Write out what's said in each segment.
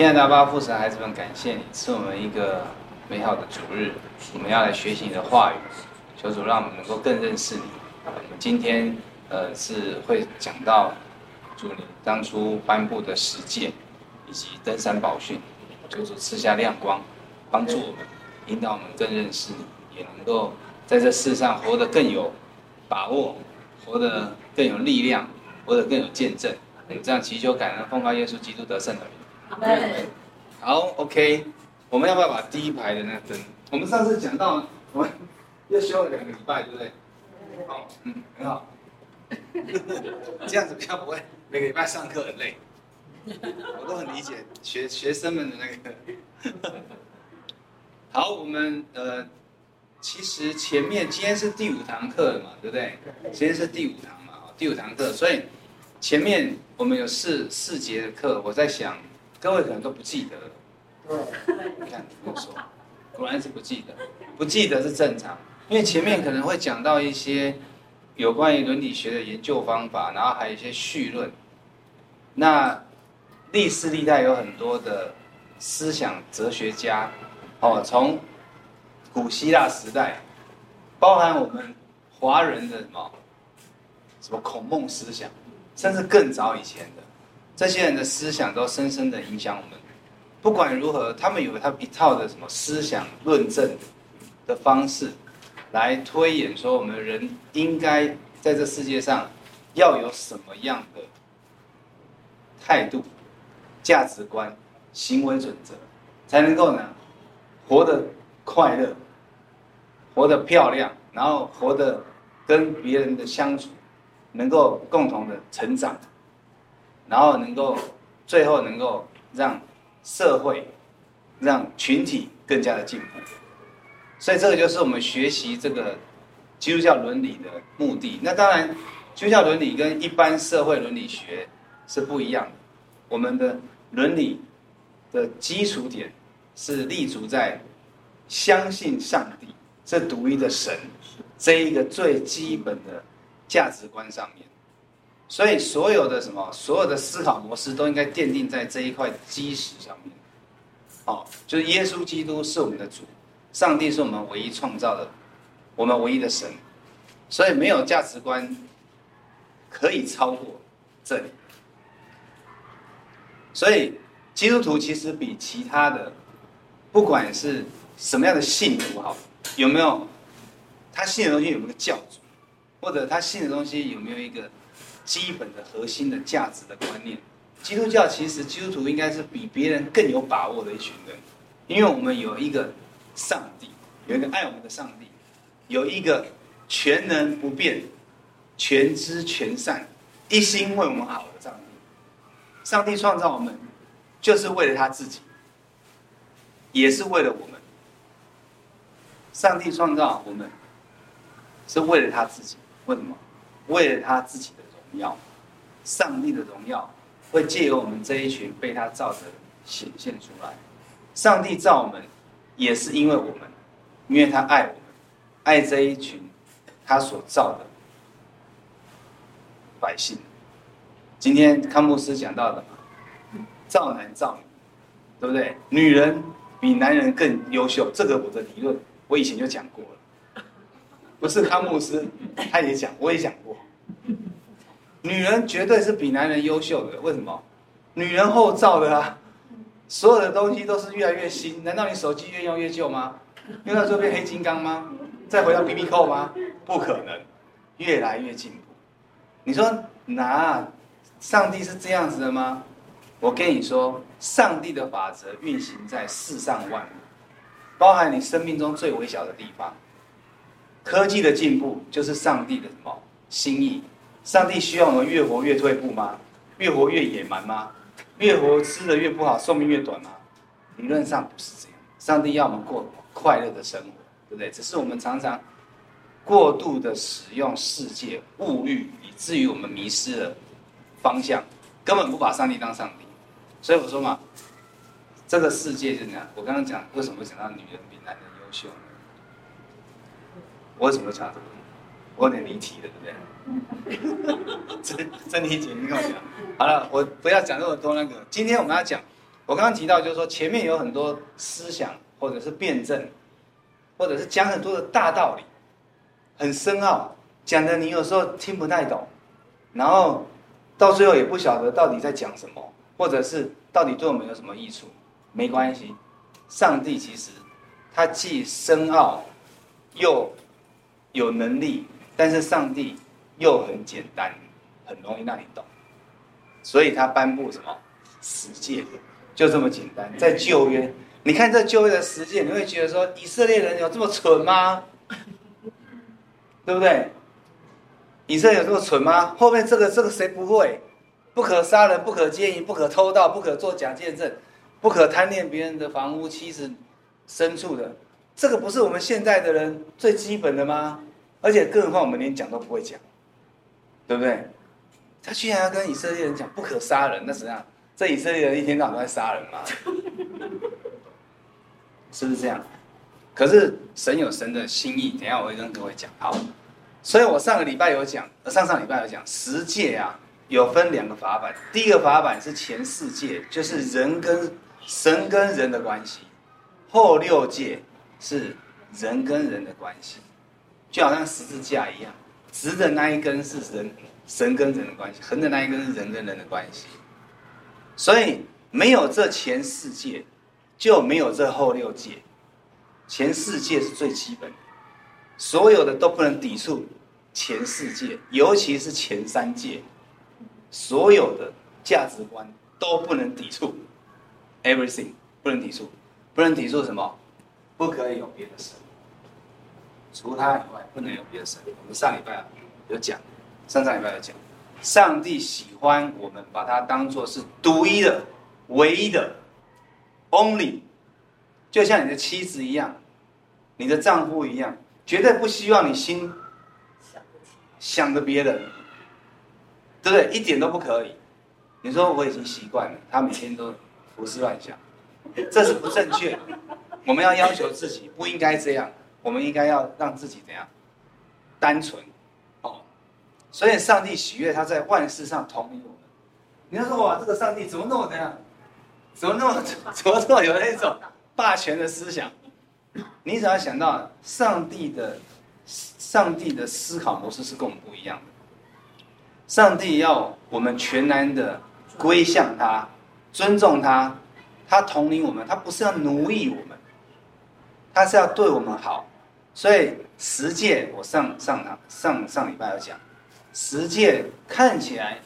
亲爱的阿爸父神，孩子们，感谢你赐我们一个美好的主日，我们要来学习你的话语，求主让我们能够更认识你。我们今天呃是会讲到主你当初颁布的十诫，以及登山宝训，求主赐下亮光，帮助我们，引导我们更认识你，也能够在这世上活得更有把握，活得更有力量，活得更有见证。有这样祈求感恩，奉靠耶稣基督得胜的名。好，OK，我们要不要把第一排的那个灯？我们上次讲到，我们又修了两个礼拜，对不对？好，嗯，很好。这样子比较不会每个礼拜上课很累。我都很理解学学生们的那个。好，我们呃，其实前面今天是第五堂课了嘛，对不对？今天是第五堂嘛，第五堂课，所以前面我们有四四节的课，我在想。各位可能都不记得了，对，你看我说，果然是不记得，不记得是正常，因为前面可能会讲到一些有关于伦理学的研究方法，然后还有一些绪论。那历世历代有很多的思想哲学家，哦，从古希腊时代，包含我们华人的什么什么孔孟思想，甚至更早以前的。这些人的思想都深深的影响我们。不管如何，他们有他一套的什么思想论证的方式，来推演说我们人应该在这世界上要有什么样的态度、价值观、行为准则，才能够呢活得快乐、活得漂亮，然后活得跟别人的相处能够共同的成长。然后能够，最后能够让社会、让群体更加的进步，所以这个就是我们学习这个基督教伦理的目的。那当然，基督教伦理跟一般社会伦理学是不一样的。我们的伦理的基础点是立足在相信上帝这独一的神这一个最基本的价值观上面。所以，所有的什么，所有的思考模式都应该奠定在这一块基石上面。哦，就是耶稣基督是我们的主，上帝是我们唯一创造的，我们唯一的神。所以，没有价值观可以超过这里。所以，基督徒其实比其他的，不管是什么样的信徒好，有没有他信的东西有没有教主，或者他信的东西有没有一个。基本的核心的价值的观念，基督教其实基督徒应该是比别人更有把握的一群人，因为我们有一个上帝，有一个爱我们的上帝，有一个全能不变、全知全善、一心为我们好的上帝。上帝创造我们，就是为了他自己，也是为了我们。上帝创造我们，是为了他自己，为什么？为了他自己的。要上帝的荣耀会借由我们这一群被他造的人显现出来。上帝造我们，也是因为我们，因为他爱我们，爱这一群他所造的百姓。今天康牧师讲到的，造男造女，对不对？女人比男人更优秀，这个我的理论我以前就讲过了，不是康牧师，他也讲，我也讲过。女人绝对是比男人优秀的，为什么？女人后造的啊，所有的东西都是越来越新。难道你手机越用越旧吗？用到最后变黑金刚吗？再回到 BB 扣吗？不可能，越来越进步。你说，哪上帝是这样子的吗？我跟你说，上帝的法则运行在世上万物，包含你生命中最微小的地方。科技的进步就是上帝的什么心意？上帝需要我们越活越退步吗？越活越野蛮吗？越活吃的越不好，寿命越短吗？理论上不是这样。上帝要我们过快乐的生活，对不对？只是我们常常过度的使用世界物欲，以至于我们迷失了方向，根本不把上帝当上帝。所以我说嘛，这个世界就是这样。我刚刚讲为什么讲到女人比男人优秀呢？我为什么讲这个？我有点离题了，对不对？真真理解，你跟我讲。好了，我不要讲那么多那个。今天我们要讲，我刚刚提到，就是说前面有很多思想，或者是辩证，或者是讲很多的大道理，很深奥，讲的你有时候听不太懂，然后到最后也不晓得到底在讲什么，或者是到底对我们有什么益处。没关系，上帝其实他既深奥，又有能力，但是上帝又很简单，很容易让你懂，所以他颁布什么十诫。就这么简单，在旧约，你看这旧约的十诫，你会觉得说以色列人有这么蠢吗？对不对？以色列有这么蠢吗？后面这个这个谁不会？不可杀人，不可奸淫，不可偷盗，不可作假见证，不可贪恋别人的房屋、妻子、牲畜的，这个不是我们现在的人最基本的吗？而且更何况我们连讲都不会讲，对不对？他居然要跟以色列人讲不可杀人，那怎样？这以色列人一天到晚都在杀人吗？是不是这样？可是神有神的心意，等下我会跟各位讲。好，所以我上个礼拜有讲，上上礼拜有讲十诫啊，有分两个法版。第一个法版是前四诫，就是人跟神跟人的关系；后六诫是人跟人的关系，就好像十字架一样，直的那一根是人神跟人的关系，横的那一根是人跟人的关系。所以没有这前四界，就没有这后六界。前四界是最基本的，所有的都不能抵触前四界，尤其是前三界，所有的价值观都不能抵触。Everything 不能抵触，不能抵触什么？不可以有别的神，除他以外不能有别的神。我们上礼拜有讲，上上礼拜有讲。上帝喜欢我们把他当做是独一的、唯一的，only，就像你的妻子一样，你的丈夫一样，绝对不希望你心想着别人，对不对？一点都不可以。你说我已经习惯了，他每天都胡思乱想，这是不正确。我们要要求自己不应该这样，我们应该要让自己怎样？单纯哦。所以，上帝喜悦他在万事上统领我们。你要说哇，这个上帝怎么那么怎样？怎么那么 怎么这么有那种霸权的思想？你只要想到上帝的上帝的思考模式是跟我们不一样的。上帝要我们全然的归向他，尊重他，他统领我们，他不是要奴役我们，他是要对我们好。所以十诫，我上上堂上上礼拜有讲。十诫看起来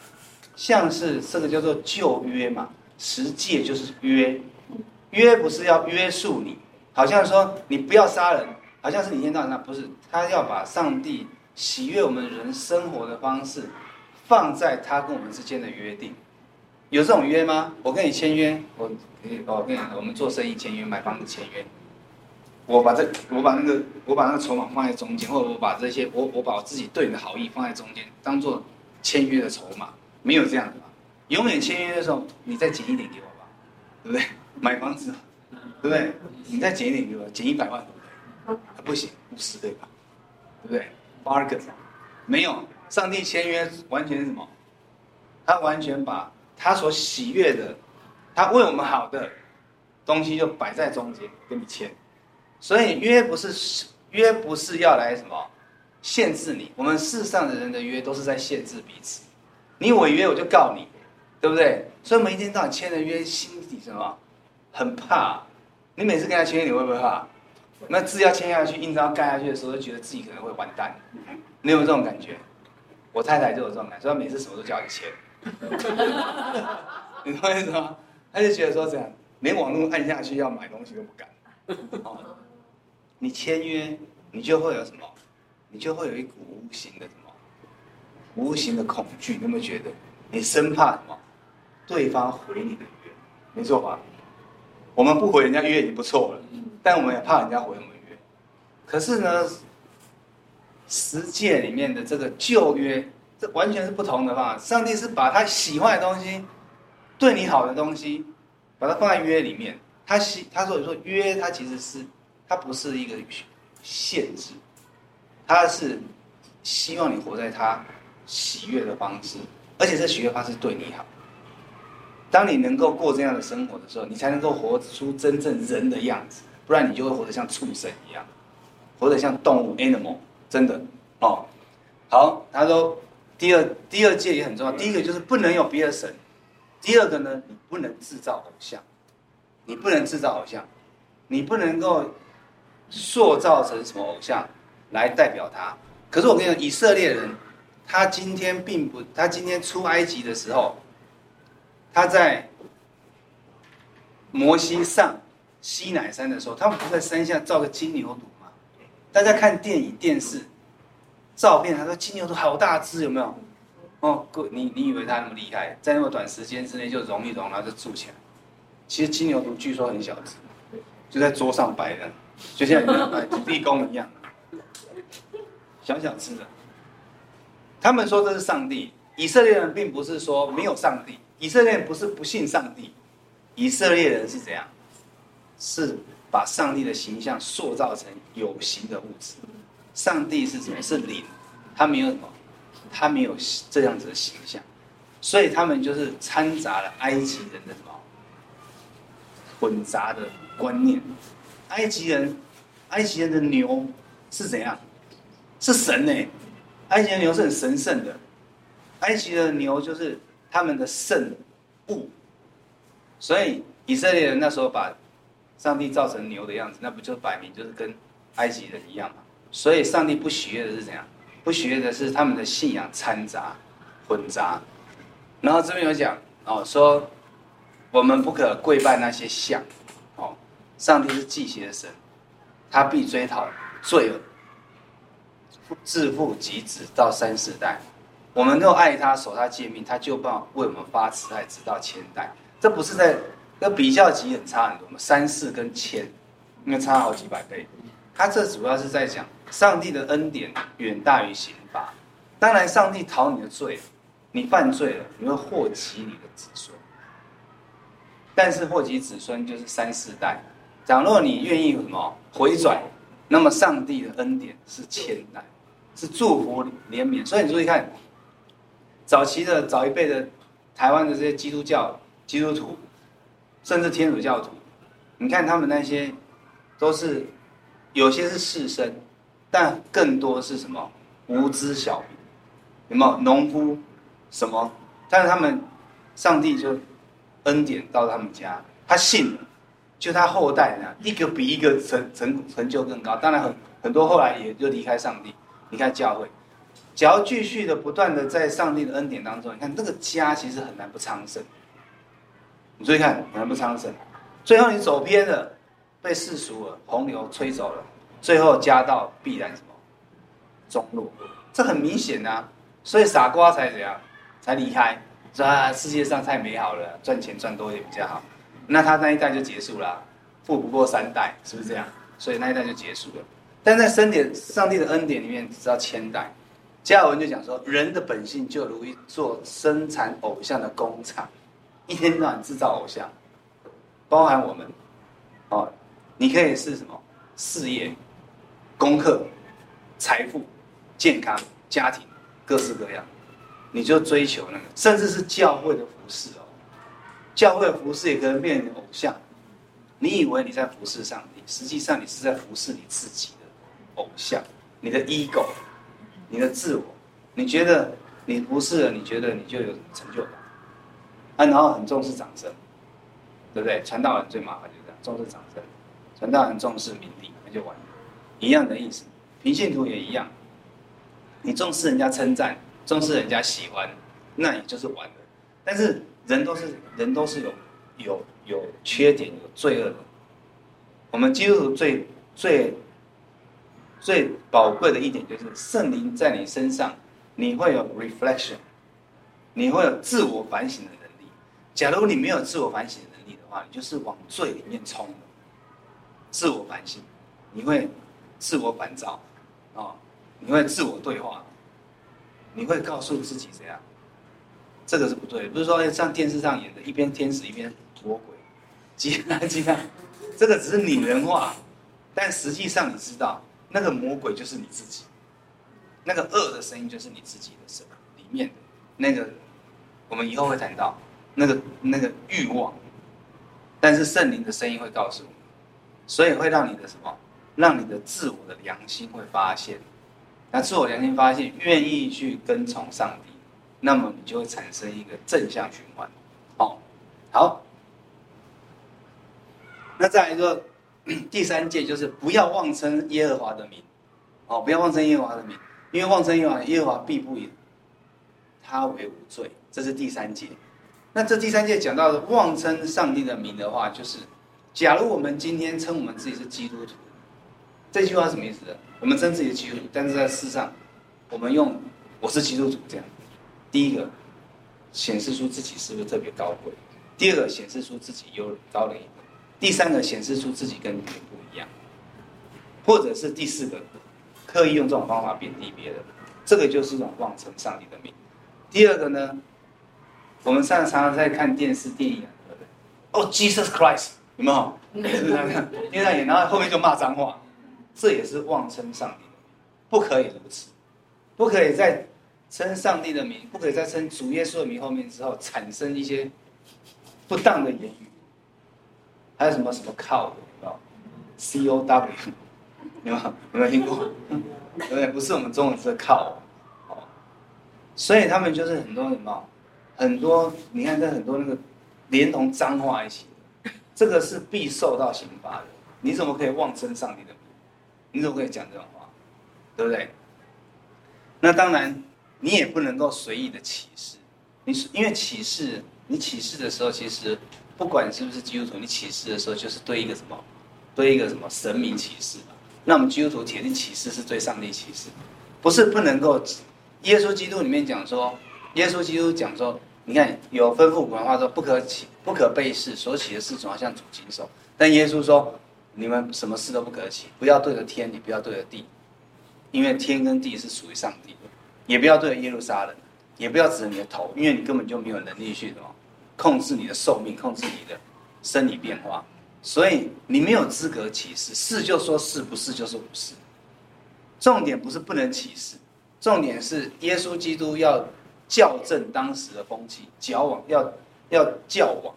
像是这个叫做旧约嘛，十诫就是约，约不是要约束你，好像说你不要杀人，好像是你一天到那不是，他要把上帝喜悦我们人生活的方式放在他跟我们之间的约定，有这种约吗？我跟你签约，我我跟你我们做生意签约，买房子签约。我把这，我把那个，我把那个筹码放在中间，或者我把这些，我我把我自己对你的好意放在中间，当做签约的筹码，没有这样的吧？永远签约的时候，你再减一点给我吧，对不对？买房子，对不对？你再减一点给我，减一百万，不行，五十对吧？对不对？Bargain，没有，上帝签约完全是什么？他完全把他所喜悦的，他为我们好的东西就摆在中间，跟你签。所以约不是约不是要来什么限制你，我们世上的人的约都是在限制彼此。你违约我就告你，对不对？所以我们一天到晚签的约，心底什么很怕。你每次跟他签约，你会不会怕？那字要签下去，印章盖下去的时候，就觉得自己可能会完蛋。你有没有这种感觉？我太太就有这种感觉，所以她每次什么都叫你签。你懂我意思吗？他就觉得说这样，连网络按下去要买东西都不敢。你签约，你就会有什么？你就会有一股无形的什么？无形的恐惧，你有没有觉得？你生怕什么？对方毁你的约，没错吧？我们不毁人家约已经不错了，但我们也怕人家毁我们约。可是呢，十诫里面的这个旧约，这完全是不同的吧？上帝是把他喜欢的东西，对你好的东西，把它放在约里面。他喜他说说约，他其实是。它不是一个限制，它是希望你活在他喜悦的方式，而且这喜悦方式对你好，当你能够过这样的生活的时候，你才能够活出真正人的样子，不然你就会活得像畜生一样，活得像动物 animal，真的哦。好，他说第二第二届也很重要，第一个就是不能有别的神，第二个呢，你不能制造偶像，你不能制造偶像，你不能够塑造成什么偶像来代表他。可是我跟你讲，以色列人。他今天并不，他今天出埃及的时候，他在摩西上西乃山的时候，他们不是在山下造个金牛犊吗？大家看电影、电视照片，他说金牛犊好大只，有没有？哦，你你以为他那么厉害，在那么短时间之内就融一融，然后就住起来？其实金牛犊据说很小只，就在桌上摆的，就像你们摆土地公一样，小小只的。他们说这是上帝，以色列人并不是说没有上帝，以色列人不是不信上帝，以色列人是怎样？是把上帝的形象塑造成有形的物质。上帝是什么？是灵，他没有什么，他没有这样子的形象，所以他们就是掺杂了埃及人的什么混杂的观念。埃及人，埃及人的牛是怎样？是神呢、埃及的牛是很神圣的，埃及的牛就是他们的圣物，所以以色列人那时候把上帝造成牛的样子，那不就摆明就是跟埃及人一样嘛？所以上帝不喜悦的是怎样？不喜悦的是他们的信仰掺杂、混杂。然后这边有讲哦，说我们不可跪拜那些像，上帝是祭邪的神，他必追讨罪恶。自父及子到三四代，我们都爱他，守他诫命，他就报为我们发慈爱，直到千代。这不是在，这比较级很差很多嘛？三四跟千，应该差好几百倍。他这主要是在讲上帝的恩典远大于刑罚。当然，上帝讨你的罪，你犯罪了，你会祸及你的子孙。但是祸及子孙就是三四代。假若你愿意什么回转，那么上帝的恩典是千代。是祝福怜悯，所以你注意看，早期的早一辈的台湾的这些基督教基督徒，甚至天主教徒，你看他们那些都是有些是士绅，但更多是什么无知小民，有没有农夫什么？但是他们上帝就恩典到他们家，他信了，就他后代呢，一个比一个成成成就更高。当然很很多后来也就离开上帝。离开教会，只要继续的不断的在上帝的恩典当中，你看这个家其实很难不昌盛。你注意看，很难不昌盛。最后你走偏了，被世俗了，洪流吹走了，最后家道必然什么？中落。这很明显啊。所以傻瓜才怎样？才离开。说啊，世界上太美好了，赚钱赚多也比较好。那他那一代就结束了，富不过三代，是不是这样？所以那一代就结束了。但在圣典、上帝的恩典里面，只要千代。加尔文就讲说，人的本性就如一座生产偶像的工厂，一天到晚制造偶像，包含我们。哦，你可以是什么事业、功课、财富、健康、家庭，各式各样，你就追求那个，甚至是教会的服饰哦。教会服侍也可能变成偶像。你以为你在服侍上帝，实际上你是在服侍你自己的。偶像，你的 ego，你的自我，你觉得你服侍了，你觉得你就有成就感，啊，然后很重视掌声，对不对？传道人最麻烦就是这样，重视掌声，传道人重视名利，那就完了，一样的意思。平信徒也一样，你重视人家称赞，重视人家喜欢，那你就是完了。但是人都是人都是有有有缺点、有罪恶的，我们基督徒最最。最宝贵的一点就是圣灵在你身上，你会有 reflection，你会有自我反省的能力。假如你没有自我反省的能力的话，你就是往罪里面冲。自我反省，你会自我反照，哦，你会自我对话，你会告诉自己这样，这个是不对，不是说像电视上演的，一边天使一边魔鬼，鸡蛋鸡蛋，这个只是拟人化，但实际上你知道。那个魔鬼就是你自己，那个恶的声音就是你自己的声里面的那个，我们以后会谈到，那个那个欲望，但是圣灵的声音会告诉你，所以会让你的什么，让你的自我的良心会发现，那自我良心发现愿意去跟从上帝，那么你就会产生一个正向循环。好，好，那再来一个 第三诫就是不要妄称耶和华的名，哦，不要妄称耶和华的名，因为妄称耶和华，耶和华必不以他为无罪，这是第三诫。那这第三诫讲到的妄称上帝的名的话，就是，假如我们今天称我们自己是基督徒，这句话什么意思？我们称自己是基督徒，但是在世上，我们用我是基督徒这样，第一个显示出自己是不是特别高贵？第二个显示出自己优高人一等，第三个显示出自己跟别人不一样，或者是第四个刻意用这种方法贬低别人，这个就是一种妄称上帝的名。第二个呢？我们上常常在看电视、电影，对不对？哦，Jesus Christ，有没有？是不是这样看？电视上演，然后后面就骂脏话，这也是妄称上帝的名，不可以如此，不可以在称上帝的名，不可以在称主耶稣的名后面之后产生一些不当的言语。还有什么什么 cow 有没有？C O W，有没有？有没有听过？对不对？不是我们中文字 cow，哦，所以他们就是很多什么？很多，你看，这很多那个连同脏话一起，这个是必受到刑罚的。你怎么可以妄称上帝的名？你怎么可以讲这种话？对不对？那当然，你也不能够随意的歧视。你因为歧视，你歧视的时候，其实不管是不是基督徒，你歧视的时候就是对一个什么，对一个什么神明启示。那我们基督徒铁定歧视是对上帝歧视，不是不能够。耶稣基督里面讲说。耶稣基督讲说：“你看，有吩咐古人话说，不可起，不可背誓，所起的事总要向主经手。但耶稣说，你们什么事都不可起，不要对着天，你不要对着地，因为天跟地是属于上帝。也不要对耶路撒冷，也不要指着你的头，因为你根本就没有能力去什么控制你的寿命，控制你的生理变化。所以你没有资格歧视，是就说是，不是就是不是。重点不是不能歧视，重点是耶稣基督要。”校正当时的风气，矫枉要要校枉，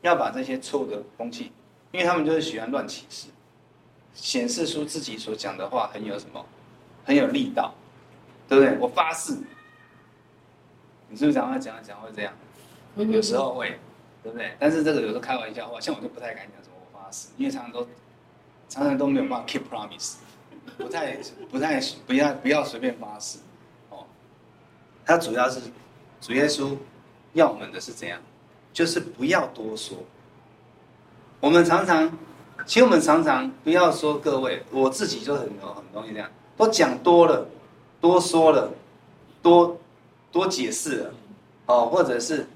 要把这些错误的风气，因为他们就是喜欢乱歧视，显示出自己所讲的话很有什么，很有力道，对不对？我发誓，你是不是讲话讲讲讲会这样？有时候会，对不对？但是这个有时候开玩笑话，像我就不太敢讲什么我发誓，因为常常都常常都没有办法 keep promise，不太不太不要不要随便发誓哦。他主要是主耶稣要我们的是怎样？就是不要多说。我们常常，其实我们常常不要说各位，我自己就很多很容易这样，都讲多了，多说了，多多解释了，哦，或者是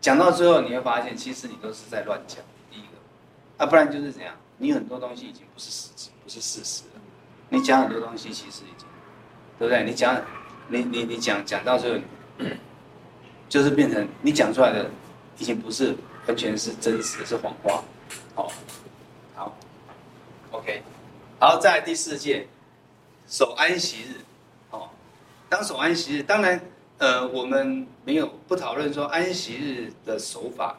讲到最后，你会发现其实你都是在乱讲。第一个，啊，不然就是怎样？你很多东西已经不是事实，不是事实了。你讲很多东西，其实已经，对不对？你讲。你你你讲讲到最后，就是变成你讲出来的已经不是完全是真实的，是谎话。好，好，OK，好，再来第四届，守安息日。当守安息日，当然，呃，我们没有不讨论说安息日的守法。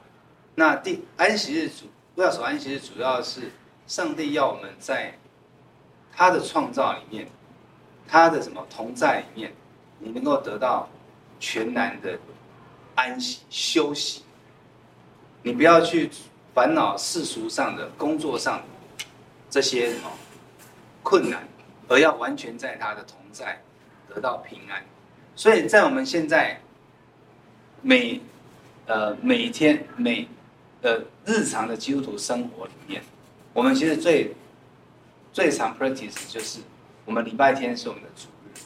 那第安息日主不要守安息日，主要是上帝要我们在他的创造里面，他的什么同在里面。你能够得到全然的安息休息，你不要去烦恼世俗上的工作上的这些什么困难，而要完全在他的同在得到平安。所以在我们现在每呃每天每呃日常的基督徒生活里面，我们其实最最常 practice 就是我们礼拜天是我们的主日，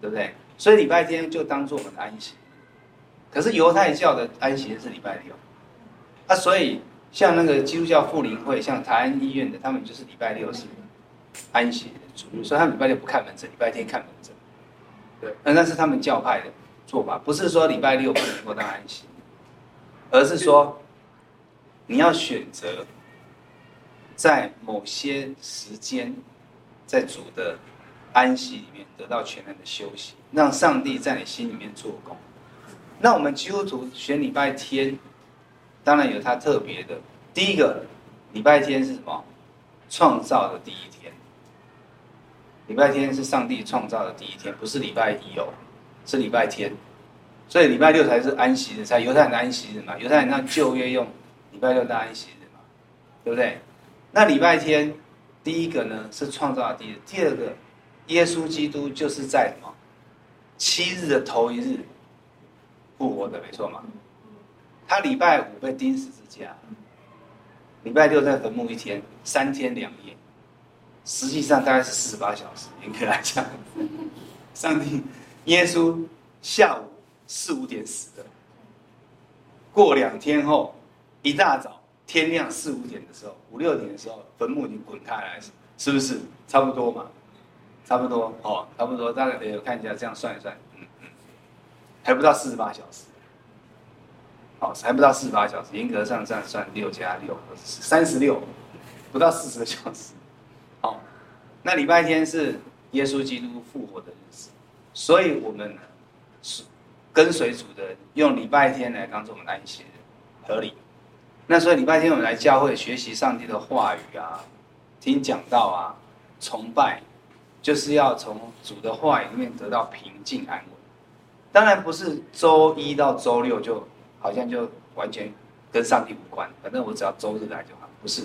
对不对？所以礼拜天就当做我们的安息，可是犹太教的安息是礼拜六，啊，所以像那个基督教复临会，像台安医院的，他们就是礼拜六是安息的主日，所以他们礼拜六不看门诊，礼拜天看门诊。对，那是他们教派的做法，不是说礼拜六不能够当安息，而是说你要选择在某些时间，在主的安息里面得到全然的休息。让上帝在你心里面做工。那我们基督徒选礼拜天，当然有它特别的。第一个，礼拜天是什么？创造的第一天。礼拜天是上帝创造的第一天，不是礼拜一哦，是礼拜天。所以礼拜六才是安息日，才犹太人的安息日嘛。犹太人那旧约用礼拜六当安息日嘛，对不对？那礼拜天第一个呢是创造的第一，第二个，耶稣基督就是在什么七日的头一日复活的，没错嘛。他礼拜五被钉十字架，礼拜六在坟墓一天，三天两夜，实际上大概是四十八小时，严格来讲，上帝耶稣下午。四五点死的，过两天后，一大早天亮四五点的时候，五六点的时候，坟墓已经滚开来，是不是差不多嘛？差不多哦，差不多。大概得看一下，这样算一算，嗯嗯，还不到四十八小时，好，还不到四十八小时，严格上算算六加六，三十六，不到四十个小时。好，那礼拜天是耶稣基督复活的日子，所以我们是。跟随主的用礼拜天来当做我们安息，合理。那所以礼拜天我们来教会学习上帝的话语啊，听讲道啊，崇拜，就是要从主的话语里面得到平静安稳。当然不是周一到周六就好像就完全跟上帝无关，反正我只要周日来就好。不是，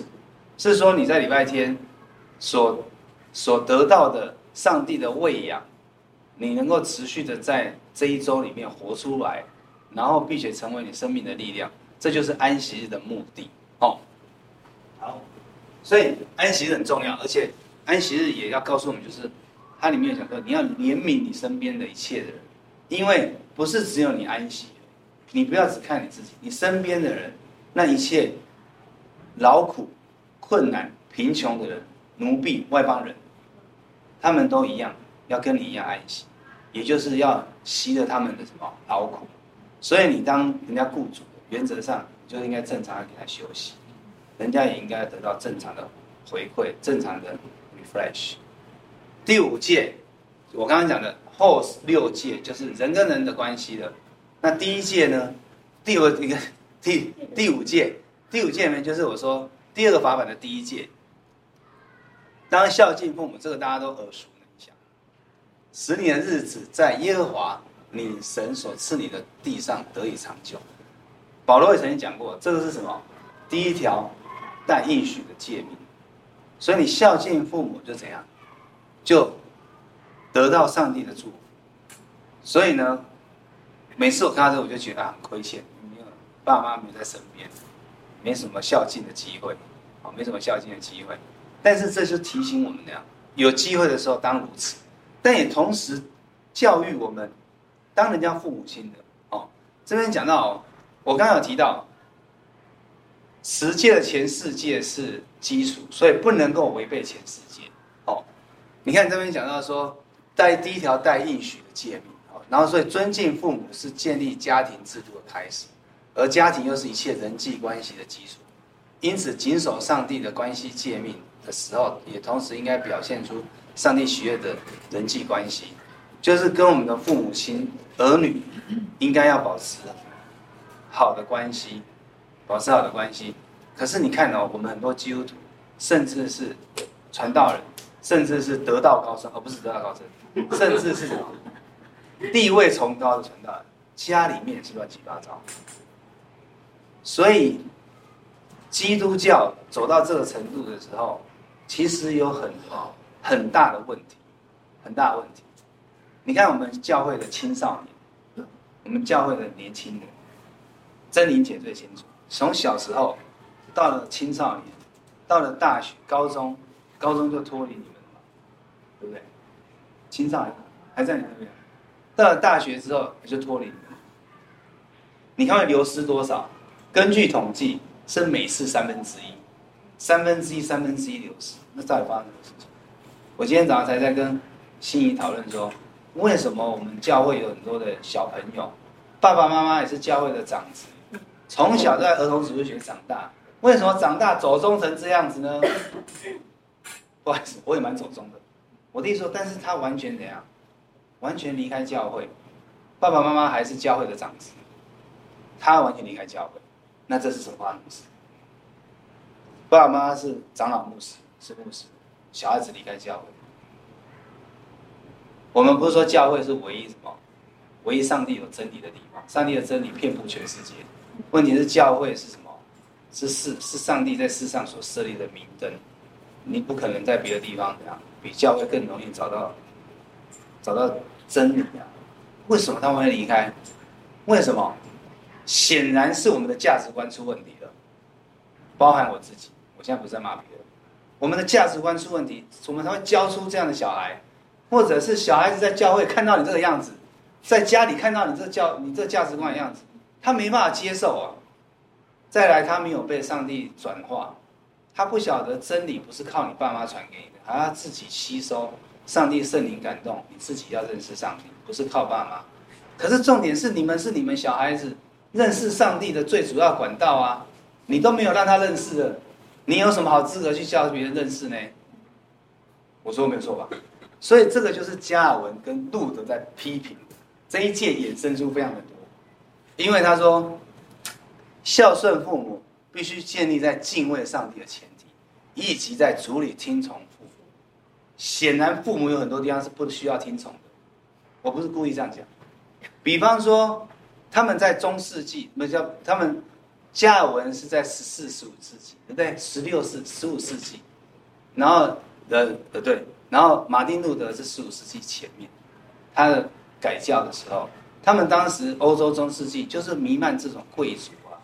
是说你在礼拜天所所得到的上帝的喂养。你能够持续的在这一周里面活出来，然后并且成为你生命的力量，这就是安息日的目的哦。好，所以安息日很重要，而且安息日也要告诉我们，就是它里面有讲说，你要怜悯你身边的一切的人，因为不是只有你安息，你不要只看你自己，你身边的人，那一切劳苦、困难、贫穷的人、奴婢、外邦人，他们都一样。要跟你一样安息，也就是要吸了他们的什么劳苦，所以你当人家雇主，原则上就应该正常的给他休息，人家也应该得到正常的回馈，正常的 refresh。第五诫，我刚刚讲的后六诫就是人跟人的关系的，那第一届呢？第二一个第第五届，第五届呢就是我说第二个法版的第一届，当孝敬父母，这个大家都耳熟能详。使你的日子在耶和华你神所赐你的地上得以长久。保罗也曾经讲过，这个是什么？第一条带应许的诫命。所以你孝敬父母就怎样，就得到上帝的祝福。所以呢，每次我看到这，我就觉得很亏欠，没有爸妈没在身边，没什么孝敬的机会，啊，没什么孝敬的机会。但是这就提醒我们那样，有机会的时候当如此。但也同时教育我们，当人家父母亲的哦。这边讲到，我刚刚有提到，十诫的前四诫是基础，所以不能够违背前四诫哦。你看这边讲到说，带第一条带应许的诫命哦，然后所以尊敬父母是建立家庭制度的开始，而家庭又是一切人际关系的基础，因此谨守上帝的关系诫命的时候，也同时应该表现出。上帝喜悦的人际关系，就是跟我们的父母亲、儿女应该要保持好的关系，保持好的关系。可是你看哦，我们很多基督徒，甚至是传道人，甚至是得道高僧，而不是得道高僧，甚至是什么地位崇高的传道人，家里面是乱七八糟。所以，基督教走到这个程度的时候，其实有很。很大的问题，很大的问题。你看，我们教会的青少年，我们教会的年轻人，真理解最清楚。从小时候到了青少年，到了大学、高中，高中就脱离你们了，对不对？青少年还在你那边，到了大学之后也就脱离你们。你看会流失多少？根据统计，是每次三分之一，三分之一，三分之一流失。那到底发生什么事情？我今天早上才在跟心怡讨论说，为什么我们教会有很多的小朋友，爸爸妈妈也是教会的长子，从小在儿童主日学长大，为什么长大走钟成这样子呢？不好意思，我也蛮走钟的。我弟说，但是他完全怎样？完全离开教会，爸爸妈妈还是教会的长子，他完全离开教会，那这是什么发生的事？爸爸妈妈是长老牧师，是牧师，小孩子离开教会。我们不是说教会是唯一什么，唯一上帝有真理的地方，上帝的真理遍布全世界。问题是教会是什么？是是是上帝在世上所设立的明灯，你不可能在别的地方怎样比教会更容易找到找到真理啊？为什么他们会离开？为什么？显然是我们的价值观出问题了，包含我自己。现在不是在骂别人，我们的价值观出问题，我们才会教出这样的小孩。或者是小孩子在教会看到你这个样子，在家里看到你这教你这价值观的样子，他没办法接受啊。再来，他没有被上帝转化，他不晓得真理不是靠你爸妈传给你的，还要自己吸收。上帝圣灵感动，你自己要认识上帝，不是靠爸妈。可是重点是，你们是你们小孩子认识上帝的最主要管道啊，你都没有让他认识的，你有什么好资格去教别人认识呢？我说没有错吧？所以这个就是加尔文跟路德在批评这一届衍生出非常的多，因为他说，孝顺父母必须建立在敬畏上帝的前提，以及在主里听从父母。显然父母有很多地方是不需要听从的，我不是故意这样讲。比方说，他们在中世纪，那叫他们加尔文是在十四、十五世纪，对不对？十六世、十五世纪，然后呃呃对。然后马丁路德是十五世纪前面，他的改教的时候，他们当时欧洲中世纪就是弥漫这种贵族啊，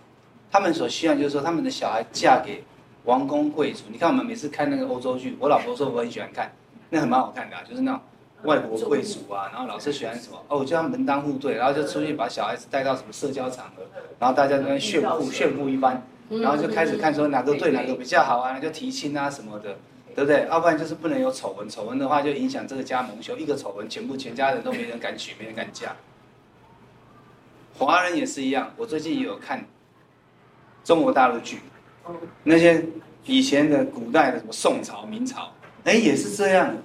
他们所需要就是说他们的小孩嫁给王公贵族。你看我们每次看那个欧洲剧，我老婆说我很喜欢看，那很蛮好看的啊，就是那种外国贵族啊，然后老是喜欢什么哦，我叫他门当户对，然后就出去把小孩子带到什么社交场合，然后大家在那炫富炫富一番，然后就开始看说哪个对哪个比较好啊，就提亲啊什么的。对不对？要不然就是不能有丑闻，丑闻的话就影响这个家蒙羞。一个丑闻，全部全家人都没人敢娶，没人敢嫁。华人也是一样，我最近也有看中国大陆剧，那些以前的古代的什么宋朝、明朝，哎，也是这样，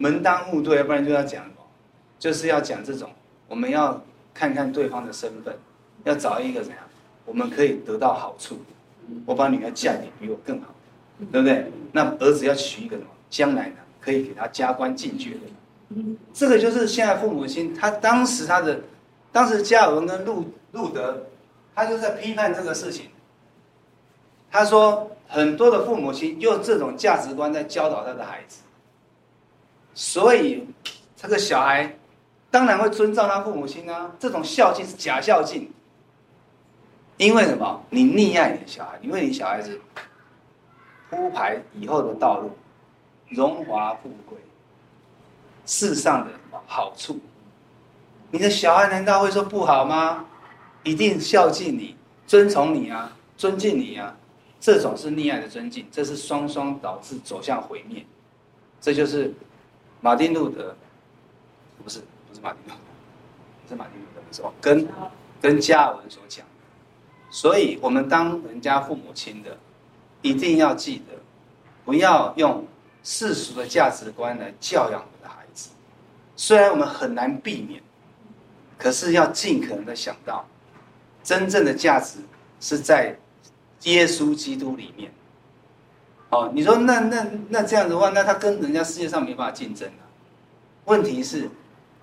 门当户对，要不然就要讲，就是要讲这种，我们要看看对方的身份，要找一个怎样，我们可以得到好处，我把女儿嫁给比我更好。对不对？那儿子要娶一个什么？将来呢，可以给他加官进爵的。这个就是现在父母亲，他当时他的，当时加尔文跟路路德，他就在批判这个事情。他说，很多的父母亲用这种价值观在教导他的孩子，所以这个小孩当然会遵照他父母亲啊。这种孝敬是假孝敬，因为什么？你溺爱你的小孩，因为你小孩子。铺排以后的道路，荣华富贵，世上的好处，你的小孩难道会说不好吗？一定孝敬你，尊崇你啊，尊敬你啊，这种是溺爱的尊敬，这是双双导致走向毁灭。这就是马丁路德，不是不是马丁路德，是马丁路德不是，跟跟加尔文所讲，所以我们当人家父母亲的。一定要记得，不要用世俗的价值观来教养我们的孩子。虽然我们很难避免，可是要尽可能的想到，真正的价值是在耶稣基督里面。哦，你说那那那这样的话，那他跟人家世界上没办法竞争啊。问题是，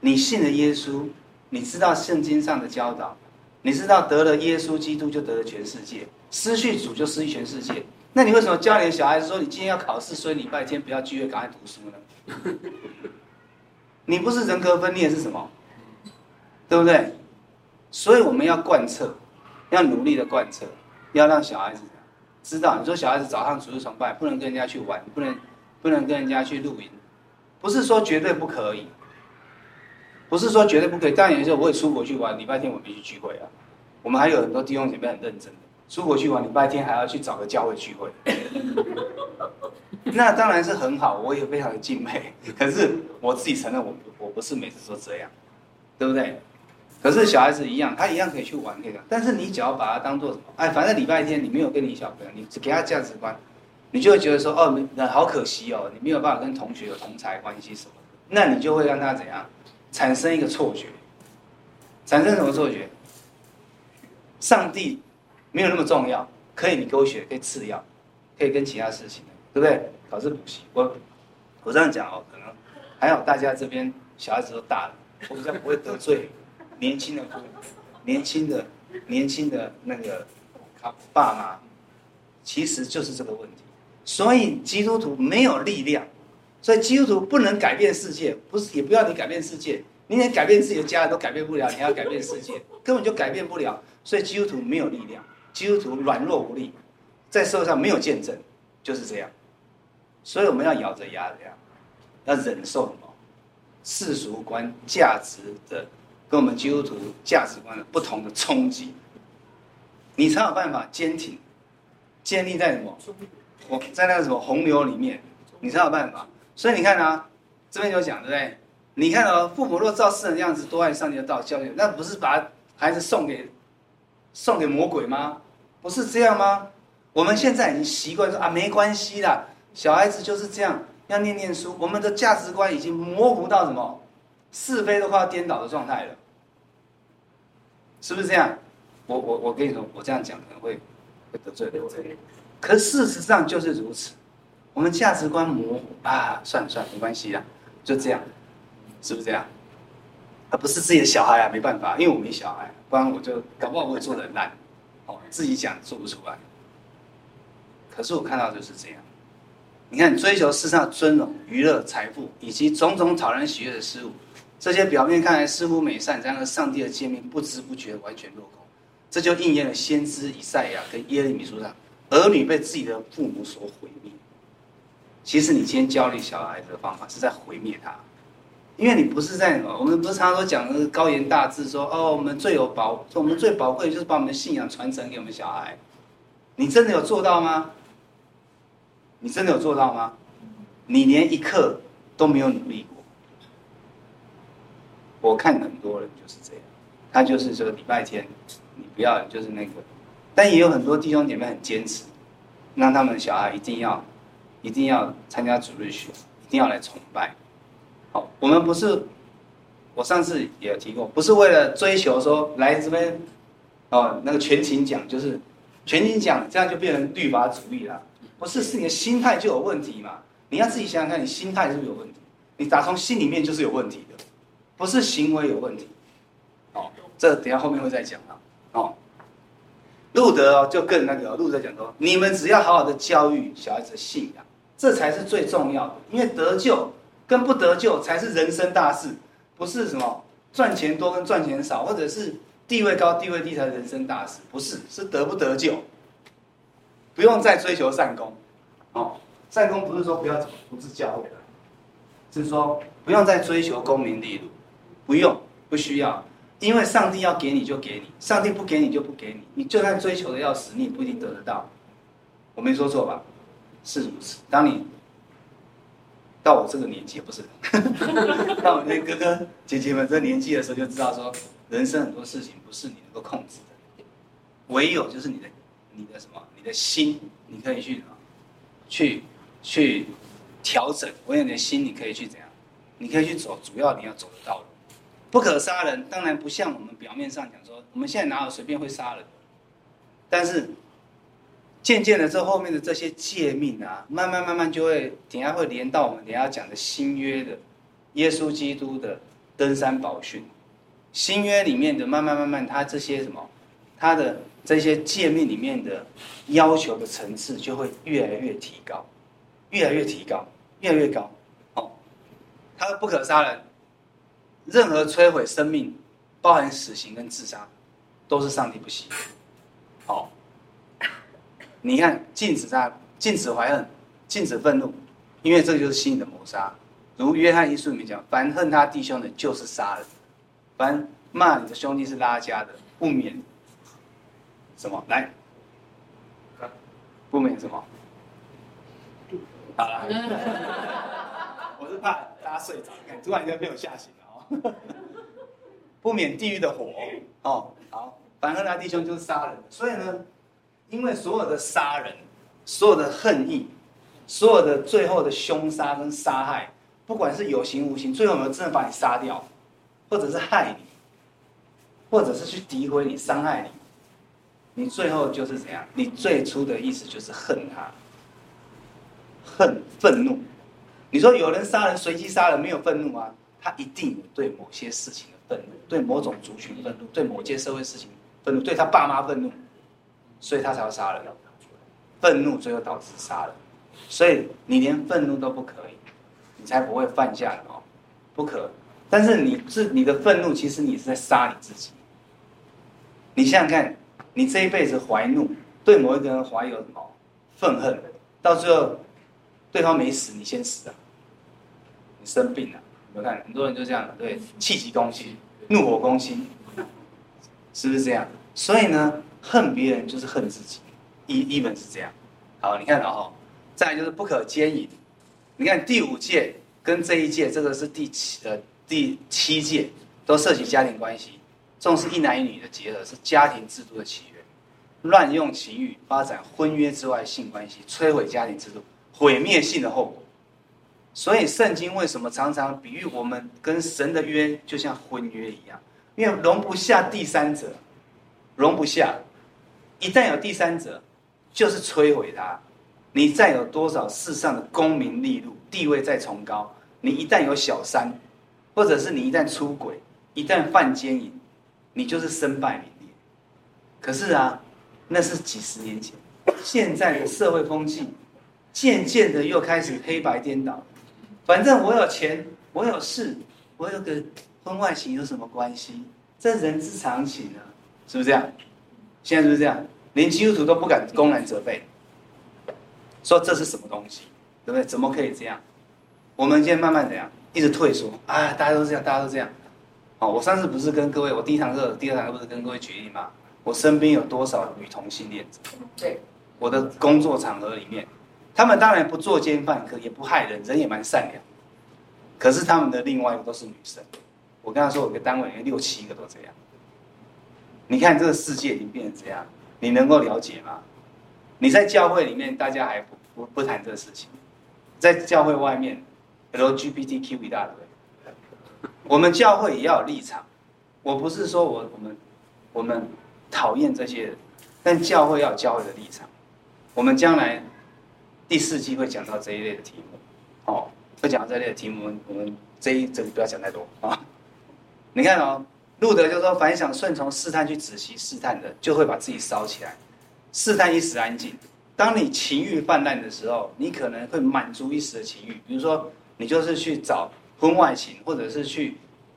你信了耶稣，你知道圣经上的教导，你知道得了耶稣基督就得了全世界，失去主就失去全世界。那你为什么教你的小孩子说，你今天要考试，所以礼拜天不要聚会，赶快读书呢？你不是人格分裂是什么？对不对？所以我们要贯彻，要努力的贯彻，要让小孩子知道。你说小孩子早上主日崇拜不能跟人家去玩，不能不能跟人家去露营，不是说绝对不可以，不是说绝对不可以。当然有时候我也出国去玩，礼拜天我必须聚会啊。我们还有很多弟兄姐妹很认真的。出国去玩，礼拜天还要去找个教会聚会，那当然是很好，我也非常的敬佩。可是我自己承认我，我我不是每次都这样，对不对？可是小孩子一样，他一样可以去玩，那个。但是你只要把它当做什么？哎，反正礼拜天你没有跟你小朋友，你只给他价值观，你就会觉得说，哦，那好可惜哦，你没有办法跟同学有同才关系什么的，那你就会让他怎样产生一个错觉？产生什么错觉？上帝。没有那么重要，可以你给我选，可以次要，可以跟其他事情，对不对？考试补习，我我这样讲哦，可能还好，大家这边小孩子都大了，我比较不会得罪年轻的父母，年轻的年轻的那个爸妈，其实就是这个问题。所以基督徒没有力量，所以基督徒不能改变世界，不是也不要你改变世界，你连改变自己的家人都改变不了，你要改变世界，根本就改变不了。所以基督徒没有力量，基督徒软弱无力，在社会上没有见证，就是这样。所以我们要咬着牙这样，要忍受什么世俗观价值的跟我们基督徒价值观的不同的冲击，你才有办法坚挺，建立在什么？我在那个什么洪流里面，你才有办法。所以你看啊，这边就讲对不对？你看哦，父母若照世人的样子，多爱上帝的道教育，那不是把孩子送给送给魔鬼吗？不是这样吗？我们现在已经习惯说啊，没关系啦，小孩子就是这样，要念念书。我们的价值观已经模糊到什么是非都快要颠倒的状态了，是不是这样？我我我跟你说，我这样讲可能会会得罪得罪。可事实上就是如此，我们价值观模糊啊，算了算了，没关系啦，就这样，是不是这样？他不是自己的小孩啊，没办法，因为我没小孩，不然我就搞不好我会做得很烂，哦，自己讲做不出来。可是我看到就是这样，你看追求世上的尊荣、娱乐、财富以及种种讨人喜悦的事物，这些表面看来似乎美善，然而上帝的诫命不知不觉完全落空，这就应验了先知以赛亚跟耶利米书上。儿女被自己的父母所毁灭，其实你今天教育小孩子的方法是在毁灭他，因为你不是在？我们不是常常都讲的是高言大志说，哦，我们最有宝，我们最宝贵的就是把我们的信仰传承给我们小孩。你真的有做到吗？你真的有做到吗？你连一刻都没有努力过。我看很多人就是这样，他就是说礼拜天，你不要就是那个。但也有很多弟兄姐妹很坚持，让他们小孩一定要，一定要参加主日学，一定要来崇拜。好，我们不是，我上次也有提过，不是为了追求说来这边，哦，那个全勤奖就是全勤奖，这样就变成律法主义了。不是，是你的心态就有问题嘛？你要自己想想看，你心态是不是有问题？你打从心里面就是有问题的，不是行为有问题。哦，这等下后面会再讲啊。哦。路德哦，就更那个，路德讲说，你们只要好好的教育小孩子的信仰，这才是最重要的。因为得救跟不得救才是人生大事，不是什么赚钱多跟赚钱少，或者是地位高地位低才是人生大事，不是，是得不得救。不用再追求善功，哦，善功不是说不要不是教会的，是说不用再追求功名利禄，不用，不需要。因为上帝要给你就给你，上帝不给你就不给你。你就算追求的要死，你也不一定得得到。我没说错吧？是如此。当你到我这个年纪，不是 到我那哥哥姐姐们这年纪的时候，就知道说，人生很多事情不是你能够控制的，唯有就是你的你的什么，你的心，你可以去，去去调整。唯有你的心，你可以去怎样？你可以去走，主要你要走的道路。不可杀人，当然不像我们表面上讲说，我们现在哪有随便会杀人？但是渐渐的，这后面的这些诫命啊，慢慢慢慢就会，等下会连到我们等下讲的新约的耶稣基督的登山宝训。新约里面的慢慢慢慢，他这些什么，他的这些诫命里面的要求的层次就会越来越提高，越来越提高，越来越高。哦，他不可杀人。任何摧毁生命，包含死刑跟自杀，都是上帝不喜。好，你看，禁止杀，禁止怀恨，禁止愤怒，因为这就是心里的谋杀。如约翰一书里面讲，凡恨他弟兄的，就是杀人；凡骂你的兄弟是拉家的，不免什么来，不免什么。好了，我是怕大家睡着，看突然间被我吓醒了。不免地狱的火哦。好，凡恨他弟兄就是杀人。所以呢，因为所有的杀人、所有的恨意、所有的最后的凶杀跟杀害，不管是有形无形，最后有没有真的把你杀掉，或者是害你，或者是去诋毁你、伤害你，你最后就是怎样？你最初的意思就是恨他，恨愤怒。你说有人杀人随机杀人没有愤怒吗？他一定有对某些事情的愤怒，对某种族群愤怒，对某件社会事情愤怒，对他爸妈愤怒，所以他才要杀人。愤怒最后导致杀人，所以你连愤怒都不可以，你才不会犯下哦，不可。但是你是你的愤怒，其实你是在杀你自己。你想想看，你这一辈子怀怒，对某一个人怀有什么愤恨，到最后对方没死，你先死了，你生病了。我看很多人就这样，对，气急攻心，怒火攻心，是不是这样？所以呢，恨别人就是恨自己，一一本是这样。好，你看然后，再就是不可奸淫。你看第五届跟这一届，这个是第七呃第七届，都涉及家庭关系，重视一男一女的结合，是家庭制度的起源。乱用情欲，发展婚约之外性关系，摧毁家庭制度，毁灭性的后果。所以圣经为什么常常比喻我们跟神的约就像婚约一样？因为容不下第三者，容不下。一旦有第三者，就是摧毁他。你再有多少世上的功名利禄、地位再崇高，你一旦有小三，或者是你一旦出轨、一旦犯奸淫，你就是身败名裂。可是啊，那是几十年前，现在的社会风气渐渐的又开始黑白颠倒。反正我有钱，我有事，我有个婚外情有什么关系？这人之常情啊，是不是这样？现在是不是这样？连基督徒都不敢公然责备，说这是什么东西，对不对？怎么可以这样？我们现在慢慢怎样？一直退缩啊！大家都这样，大家都这样。哦，我上次不是跟各位，我第一堂课、第二堂课不是跟各位举例吗？我身边有多少女同性恋者？对，我的工作场合里面。他们当然不作奸犯科，也不害人，人也蛮善良。可是他们的另外一个都是女生。我跟他说，我一个单位里面六七个都这样。你看这个世界已经变成这样，你能够了解吗？你在教会里面，大家还不不不谈这个事情，在教会外面，LGBTQ 一大堆。我们教会也要有立场。我不是说我我们我们讨厌这些人，但教会要有教会的立场。我们将来。第四季会讲到这一类的题目，哦，会讲到这一类的题目，我们这一这里不要讲太多啊。你看哦，路德就说：“凡想顺从试探去仔细试探的，就会把自己烧起来。试探一时安静，当你情欲泛滥的时候，你可能会满足一时的情欲，比如说你就是去找婚外情，或者是去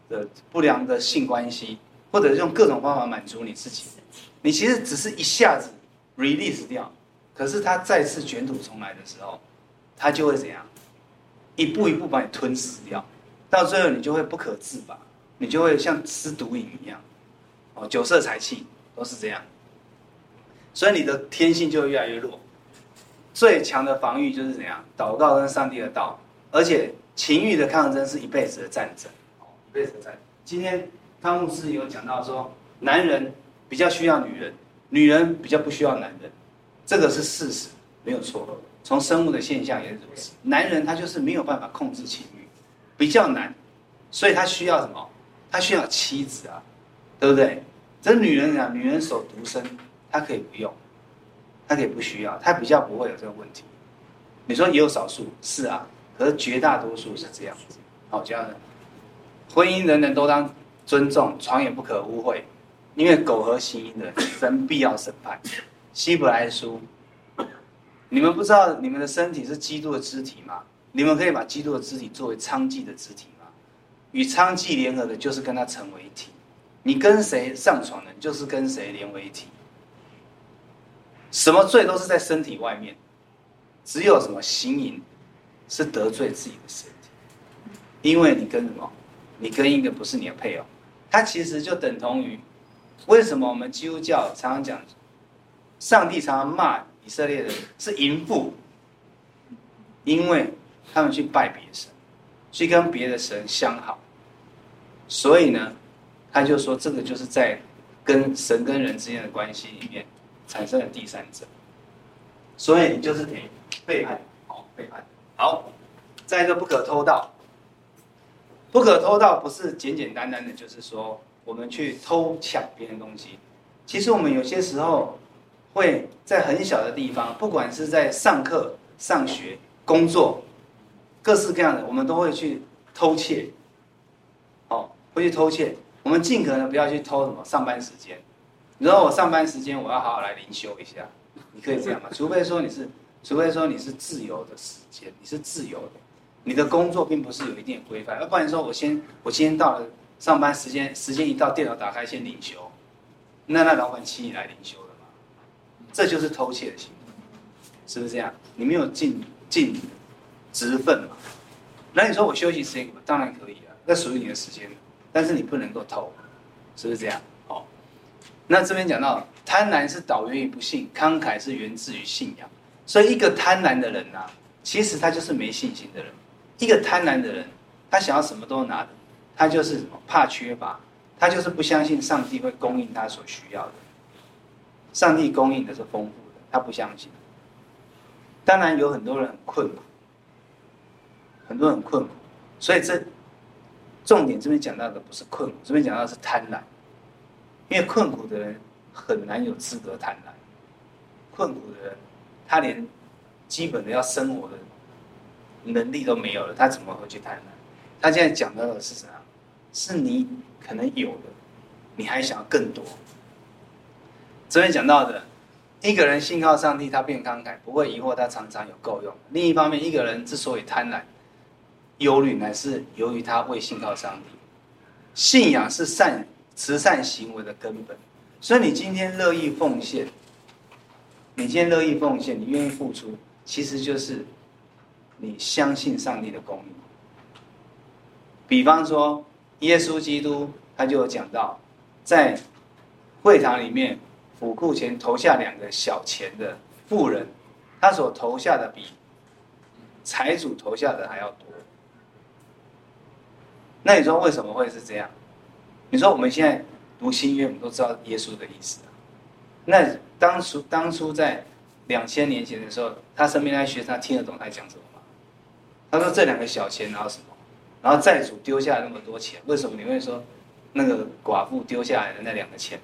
的不良的性关系，或者是用各种方法满足你自己。你其实只是一下子 release 掉。”可是他再次卷土重来的时候，他就会怎样？一步一步把你吞噬掉，到最后你就会不可自拔，你就会像吃毒瘾一样，哦，酒色财气都是这样，所以你的天性就会越来越弱。最强的防御就是怎样？祷告跟上帝的道，而且情欲的抗争是一辈子的战争，哦，一辈子的战争。今天汤姆斯有讲到说，男人比较需要女人，女人比较不需要男人。这个是事实，没有错。从生物的现象也是如此。男人他就是没有办法控制情欲，比较难，所以他需要什么？他需要妻子啊，对不对？这女人啊，女人守独身，她可以不用，她可以不需要，她比较不会有这个问题。你说也有少数是啊，可是绝大多数是这样子。好，家人婚姻人人都当尊重，床也不可污秽，因为苟合行淫的，真必要审判。希伯来书，你们不知道你们的身体是基督的肢体吗？你们可以把基督的肢体作为娼妓的肢体吗？与娼妓联合的，就是跟他成为一体。你跟谁上床的，就是跟谁连为一体。什么罪都是在身体外面，只有什么行淫是得罪自己的身体。因为你跟什么？你跟一个不是你的配偶，他其实就等同于为什么我们基督教常常讲。上帝常常骂以色列人是淫妇，因为他们去拜别神，去跟别的神相好，所以呢，他就说这个就是在跟神跟人之间的关系里面产生了第三者，所以你就是得背叛，哦，背叛。好，再一个不可偷盗，不可偷盗不是简简单单的，就是说我们去偷抢别人东西，其实我们有些时候。会在很小的地方，不管是在上课、上学、工作，各式各样的，我们都会去偷窃。哦，会去偷窃。我们尽可能不要去偷什么上班时间。你知道我上班时间我要好好来灵修一下，你可以这样吗？除非说你是，除非说你是自由的时间，你是自由的，你的工作并不是有一定规范。要不然说我先，我今天到了上班时间，时间一到，电脑打开先灵修，那那老板请你来灵修的吗？这就是偷窃的行为，是不是这样？你没有尽尽职分嘛？那你说我休息时间当然可以啊，那属于你的时间，但是你不能够偷，是不是这样？好，那这边讲到贪婪是导源于不信，慷慨是源自于信仰。所以一个贪婪的人、啊，其实他就是没信心的人。一个贪婪的人，他想要什么都拿，他就是怕缺乏，他就是不相信上帝会供应他所需要的。上帝供应的是丰富的，他不相信。当然有很多人很困苦。很多人很困苦，所以这重点这边讲到的不是困苦，这边讲到的是贪婪，因为困苦的人很难有资格贪婪。困苦的人，他连基本的要生活的能力都没有了，他怎么会去贪婪？他现在讲到的是什么？是你可能有的，你还想要更多。昨天讲到的，一个人信靠上帝，他变慷慨，不会疑惑，他常常有够用。另一方面，一个人之所以贪婪。忧虑乃是由于他未信靠上帝，信仰是善慈善行为的根本，所以你今天乐意奉献，你今天乐意奉献，你愿意付出，其实就是你相信上帝的公义。比方说，耶稣基督他就有讲到，在会堂里面府库前投下两个小钱的富人，他所投下的比财主投下的还要多。那你说为什么会是这样？你说我们现在读新约，我们都知道耶稣的意思。那当初当初在两千年前的时候，他身边那些学生他听得懂他讲什么吗？他说这两个小钱然后什么？然后债主丢下来那么多钱，为什么你会说那个寡妇丢下来的那两个钱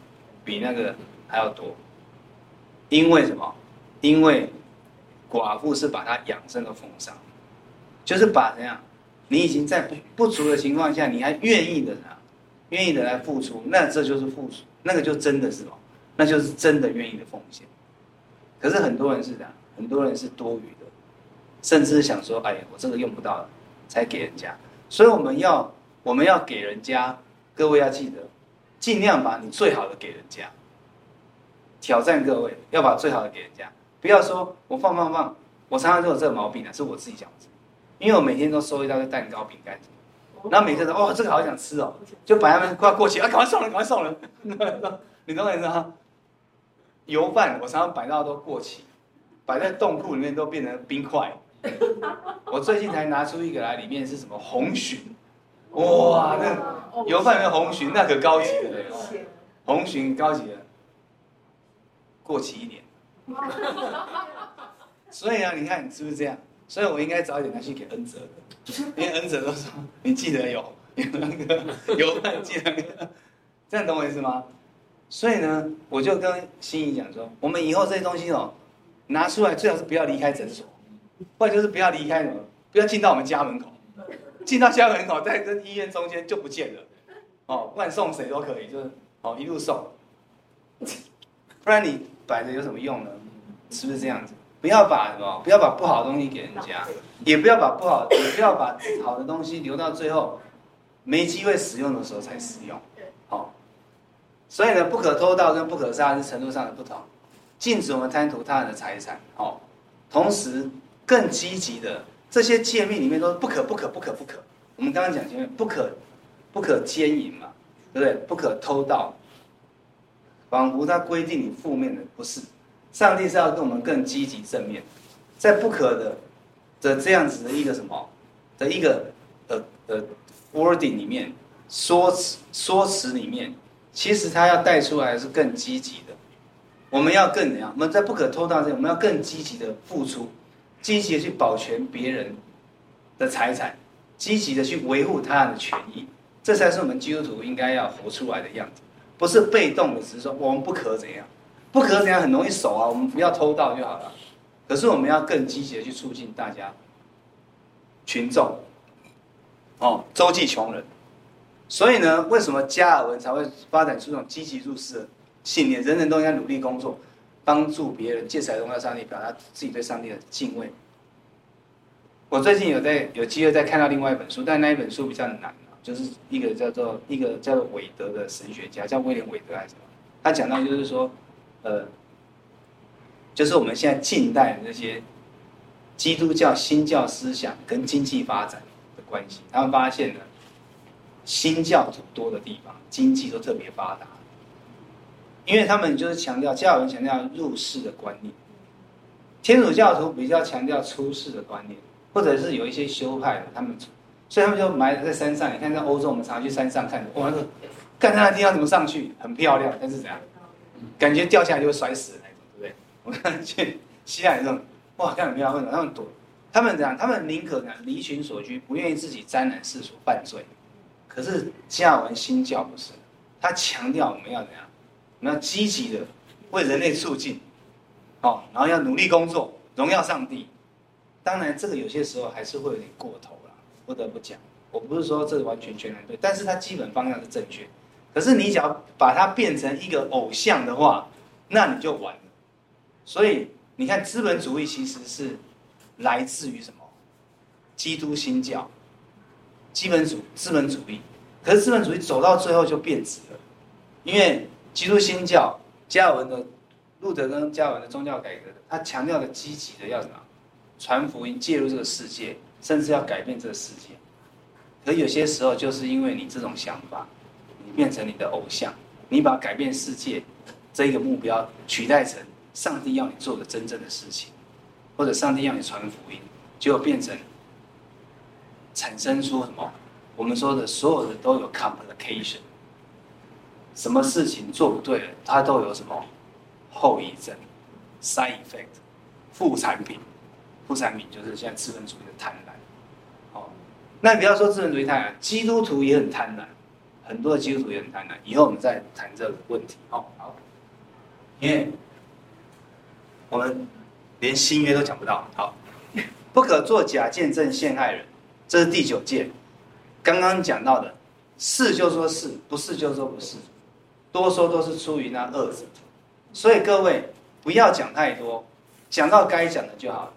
比那个还要多？因为什么？因为寡妇是把他养生的奉上，就是把怎样？你已经在不不足的情况下，你还愿意的呢？愿意的来付出，那这就是付出，那个就真的是什么？那就是真的愿意的奉献。可是很多人是这样，很多人是多余的，甚至想说：“哎呀，我这个用不到了，才给人家。”所以我们要我们要给人家，各位要记得，尽量把你最好的给人家。挑战各位要把最好的给人家，不要说我放放放，我常常都有这个毛病啊，是我自己讲的。因为我每天都收一大堆蛋糕、饼干，然后每天都哦，这个好想吃哦，就把他们快过期啊，赶快送人，赶快送人。你懂我意思吗？油饭我常常摆到都过期，摆在冻库里面都变成冰块。我最近才拿出一个来，里面是什么红鲟？哇，那油饭里面红鲟，那可高级了。红鲟高级了，过期一年。所以啊，你看是不是这样？所以我应该早一点拿去给恩泽的，因为恩泽都说你记得有有那个有饭记得那个，这样懂我意思吗？所以呢，我就跟心怡讲说，我们以后这些东西哦，拿出来最好是不要离开诊所，或者就是不要离开什么，不要进到我们家门口，进到家门口在这医院中间就不见了，哦，不管送谁都可以，就是哦一路送，不然你摆着有什么用呢？是不是这样子？不要把什么，不要把不好的东西给人家，也不要把不好，也不要把好的东西留到最后，没机会使用的时候才使用。好，所以呢，不可偷盗跟不可杀是程度上的不同，禁止我们贪图他人的财产。好，同时更积极的这些诫命里面都是不可不可不可不可。我们刚刚讲前面不可不可奸淫嘛，对不对？不可偷盗，仿佛他规定你负面的不是。上帝是要跟我们更积极正面，在不可的的这样子的一个什么的一个呃呃 wording 里面说辞说辞里面，其实他要带出来是更积极的。我们要更怎样？我们在不可偷盗这，我们要更积极的付出，积极的去保全别人的财产，积极的去维护他人的权益，这才是我们基督徒应该要活出来的样子，不是被动的，只是说我们不可怎样。不可怎样很容易守啊，我们不要偷盗就好了。可是我们要更积极的去促进大家群众，哦，周济穷人。所以呢，为什么加尔文才会发展出这种积极入世的信念？人人都应该努力工作，帮助别人，借财荣耀上帝，表达自己对上帝的敬畏。我最近有在有机会再看到另外一本书，但那一本书比较难，就是一个叫做一个叫做韦德的神学家，叫威廉韦德还是什么？他讲到就是说，呃，就是我们现在近代的这些基督教新教思想跟经济发展的关系，他们发现呢。新教徒多的地方，经济都特别发达，因为他们就是强调，教人强调入世的观念，天主教徒比较强调出世的观念，或者是有一些修派的，他们，所以他们就埋在山上。你看，在欧洲，我们常常去山上看，哇，那个，看那地方怎么上去，很漂亮，但是怎样，感觉掉下来就会摔死的那种，对不对？我看去西亚那种，哇，看很漂亮，他们躲，他们怎样？他们宁可呢离群索居，不愿意自己沾染世俗犯罪。可是加尔文新教不是，他强调我们要怎样？我们要积极的为人类促进，哦，然后要努力工作，荣耀上帝。当然，这个有些时候还是会有点过头，不得不讲。我不是说这完全全然对，但是它基本方向是正确。可是你只要把它变成一个偶像的话，那你就完了。所以你看，资本主义其实是来自于什么？基督新教。基本主资本主义，可是资本主义走到最后就变质了，因为基督新教加尔文的路德跟加尔文的宗教改革，他强调的积极的要什么？传福音，介入这个世界，甚至要改变这个世界。可有些时候就是因为你这种想法，你变成你的偶像，你把改变世界这一个目标取代成上帝要你做的真正的事情，或者上帝要你传福音，就变成。产生出什么？我们说的所有的都有 complication，什么事情做不对了，它都有什么后遗症，side effect，副产品，副产品就是现在资本主义的贪婪。那你不要说资本主义贪婪，基督徒也很贪婪，很多的基督徒也很贪婪。以后我们再谈这个问题。哦，好，因为我们连新约都讲不到。好，不可作假见证陷害人。这是第九诫，刚刚讲到的，是就说是，不是就说不是，多说都是出于那恶者。所以各位不要讲太多，讲到该讲的就好。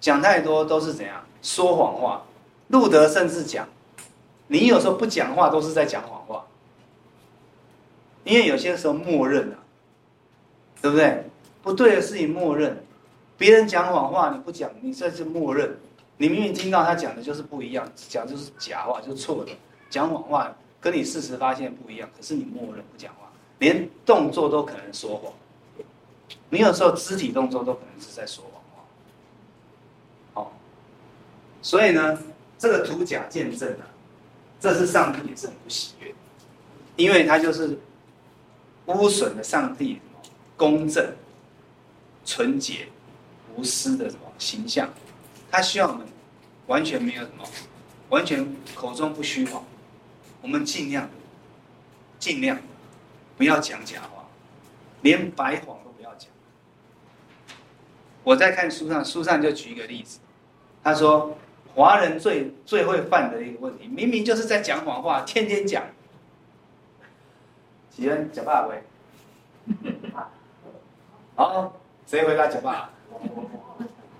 讲太多都是怎样说谎话。路德甚至讲，你有时候不讲话都是在讲谎话，因为有些时候默认了，对不对？不对的事情默认，别人讲谎话你不讲，你这是默认。你明明听到他讲的就是不一样，讲就是假话，就是错的，讲谎话跟你事实发现不一样，可是你默认不讲话，连动作都可能说谎。你有时候肢体动作都可能是在说谎话。好，所以呢，这个图假见证啊，这是上帝也是很不喜悦，因为他就是污损了上帝公正、纯洁、无私的什么形象。他希望我们完全没有什么，完全口中不虚谎，我们尽量尽量不要讲假话，连白谎都不要讲。我在看书上，书上就举一个例子，他说华人最最会犯的一个问题，明明就是在讲谎话，天天讲。几人讲爸喂？好，谁回答讲爸？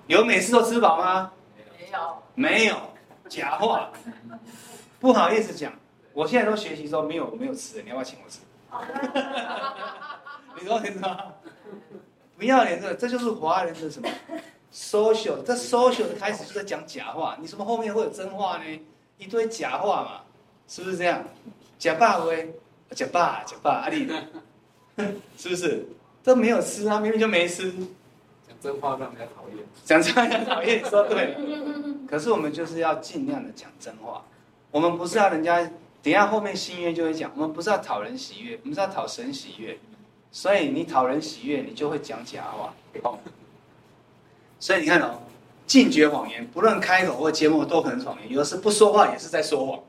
有每次都吃饱吗？没有，没有，假话，不好意思讲，我现在都学习说没有没有吃的，你要不要请我吃？你说你说，不要脸这，这就是华人的什么 social，这 social 的开始就在讲假话，你什么后面会有真话呢？一堆假话嘛，是不是这样？假爸威，假爸假爸阿弟，是不是？这没有吃啊，明明就没吃。讲真话让人家讨厌，讲真话让人家讨厌，说对。可是我们就是要尽量的讲真话，我们不是要人家，等一下后面新约就会讲，我们不是要讨人喜悦，我们是要讨神喜悦。所以你讨人喜悦，你就会讲假话。哦，所以你看哦，禁绝谎言，不论开口或缄默都可能谎言。有的是不说话也是在说谎，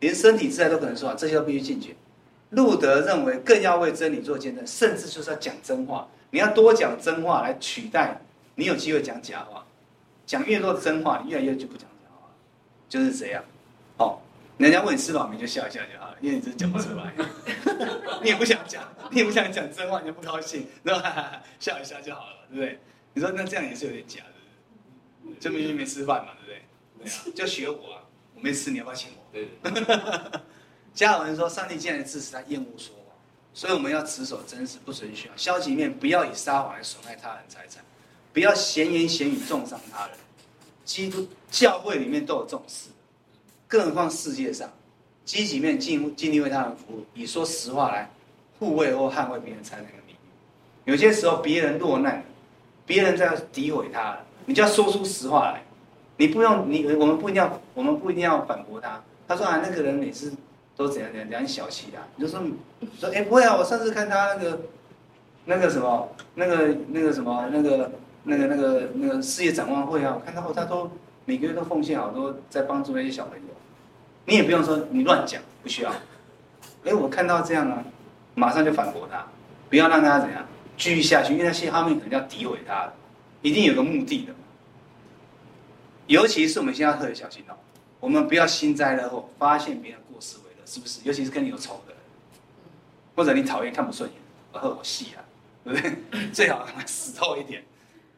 连身体自在都可能说谎，这些都必须禁绝。路德认为更要为真理做见证，甚至就是要讲真话。你要多讲真话来取代你有机会讲假话。讲越多的真话，你越来越就不讲假话，就是这样。哦，人家问你吃饱没，就笑一笑就好了，因为你只是讲不出来，你也不想讲，你也不想讲真话，你就不高兴，对吧？笑一笑就好了，对不对？你说那这样也是有点假的，就明明没吃饭嘛，对不对？对啊，就学我啊，我没吃，你要不要请我？对。加尔文说：“上帝既然支持他厌恶说谎，所以我们要持守真实，不存虚谎。消极面不要以撒谎来损害他人财产，不要闲言闲语重伤他人。基督教会里面都有这种事，更何况世界上。积极面尽尽力为他人服务，以说实话来护卫或捍卫别人财产的名誉。有些时候别人落难，别人在诋毁他，你就要说出实话来。你不用你我们不一定要我们不一定要反驳他。他说啊，那个人每次。”都怎样怎样怎样小气啊？你就说说哎、不会啊！我上次看他那个那个什么那个那个什么那个那个那个那个事业展望会啊，我看到后他都每个月都奉献好多在帮助那些小朋友。你也不用说你乱讲，不需要。哎、我看到这样啊，马上就反驳他，不要让他怎样继续下去，因为那些后面可能要诋毁他，一定有个目的的。尤其是我们现在特别小心哦，我们不要幸灾乐祸，发现别人过失为。是不是？尤其是跟你有仇的人，或者你讨厌看不顺眼，我我戏啊，对不对？最好他死透一点，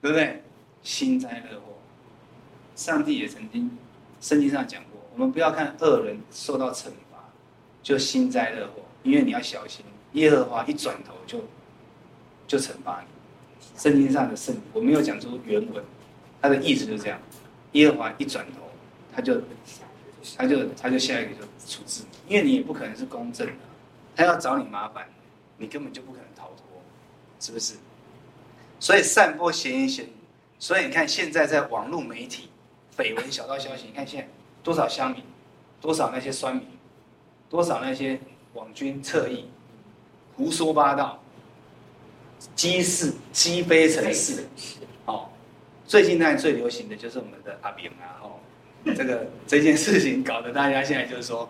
对不对？幸灾乐祸。上帝也曾经圣经上讲过，我们不要看恶人受到惩罚就幸灾乐祸，因为你要小心，耶和华一转头就就惩罚你。圣经上的圣，我没有讲出原文，他的意思就这样：耶和华一转头，他就。他就他就下一个就处置你，因为你也不可能是公正的，他要找你麻烦，你根本就不可能逃脱，是不是？所以散播闲言闲语，所以你看现在在网络媒体，绯闻小道消息，你看现在多少乡民，多少那些酸民，多少那些网军侧翼，胡说八道，积事积非成是，哦，最近那最流行的就是我们的阿扁啊，哦。这个这件事情搞得大家现在就是说，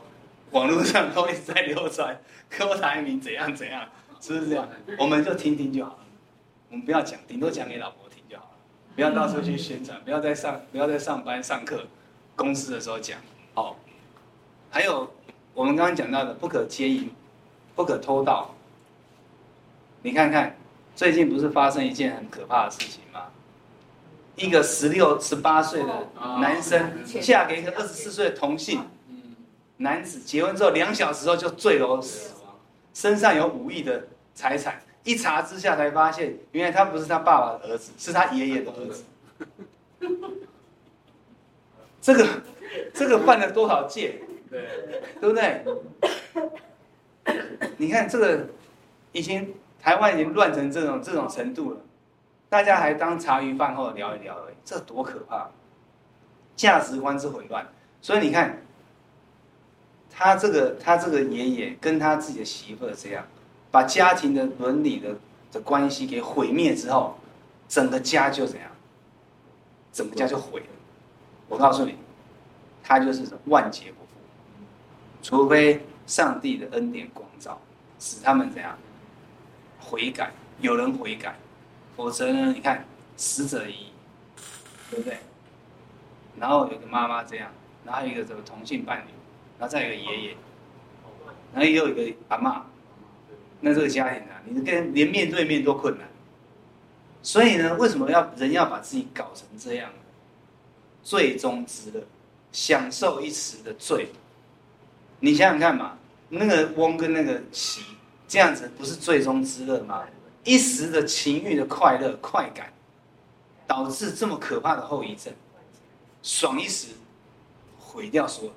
网络上都一直在流传 柯台铭怎样怎样，是不是这样？我们就听听就好了，我们不要讲，顶多讲给老婆听就好了，不要到处去宣传，不要在上不要在上班上课公司的时候讲。哦，还有我们刚刚讲到的不可接淫，不可偷盗。你看看最近不是发生一件很可怕的事情吗？一个十六、十八岁的男生嫁给一个二十四岁的同性男子，结婚之后两小时后就坠楼死亡，身上有五亿的财产。一查之下才发现，原来他不是他爸爸的儿子，是他爷爷的儿子。这个这个犯了多少戒？对，对不对？你看这个，已经台湾已经乱成这种这种程度了。大家还当茶余饭后聊一聊而已，这多可怕！价值观之混乱，所以你看，他这个他这个爷爷跟他自己的媳妇这样，把家庭的伦理的的关系给毁灭之后，整个家就怎样？整个家就毁了。我告诉你，他就是万劫不复，除非上帝的恩典光照，使他们怎样悔改，有人悔改。否则呢？你看，死者已，对不对？然后有个妈妈这样，然后一个这个同性伴侣，然后再一个爷爷，然后又有一个阿嬷，那这个家庭啊，你跟连面对面都困难。所以呢，为什么要人要把自己搞成这样最终之乐，享受一时的罪。你想想看嘛，那个翁跟那个喜这样子，不是最终之乐吗？一时的情欲的快乐快感，导致这么可怕的后遗症，爽一时，毁掉所有的。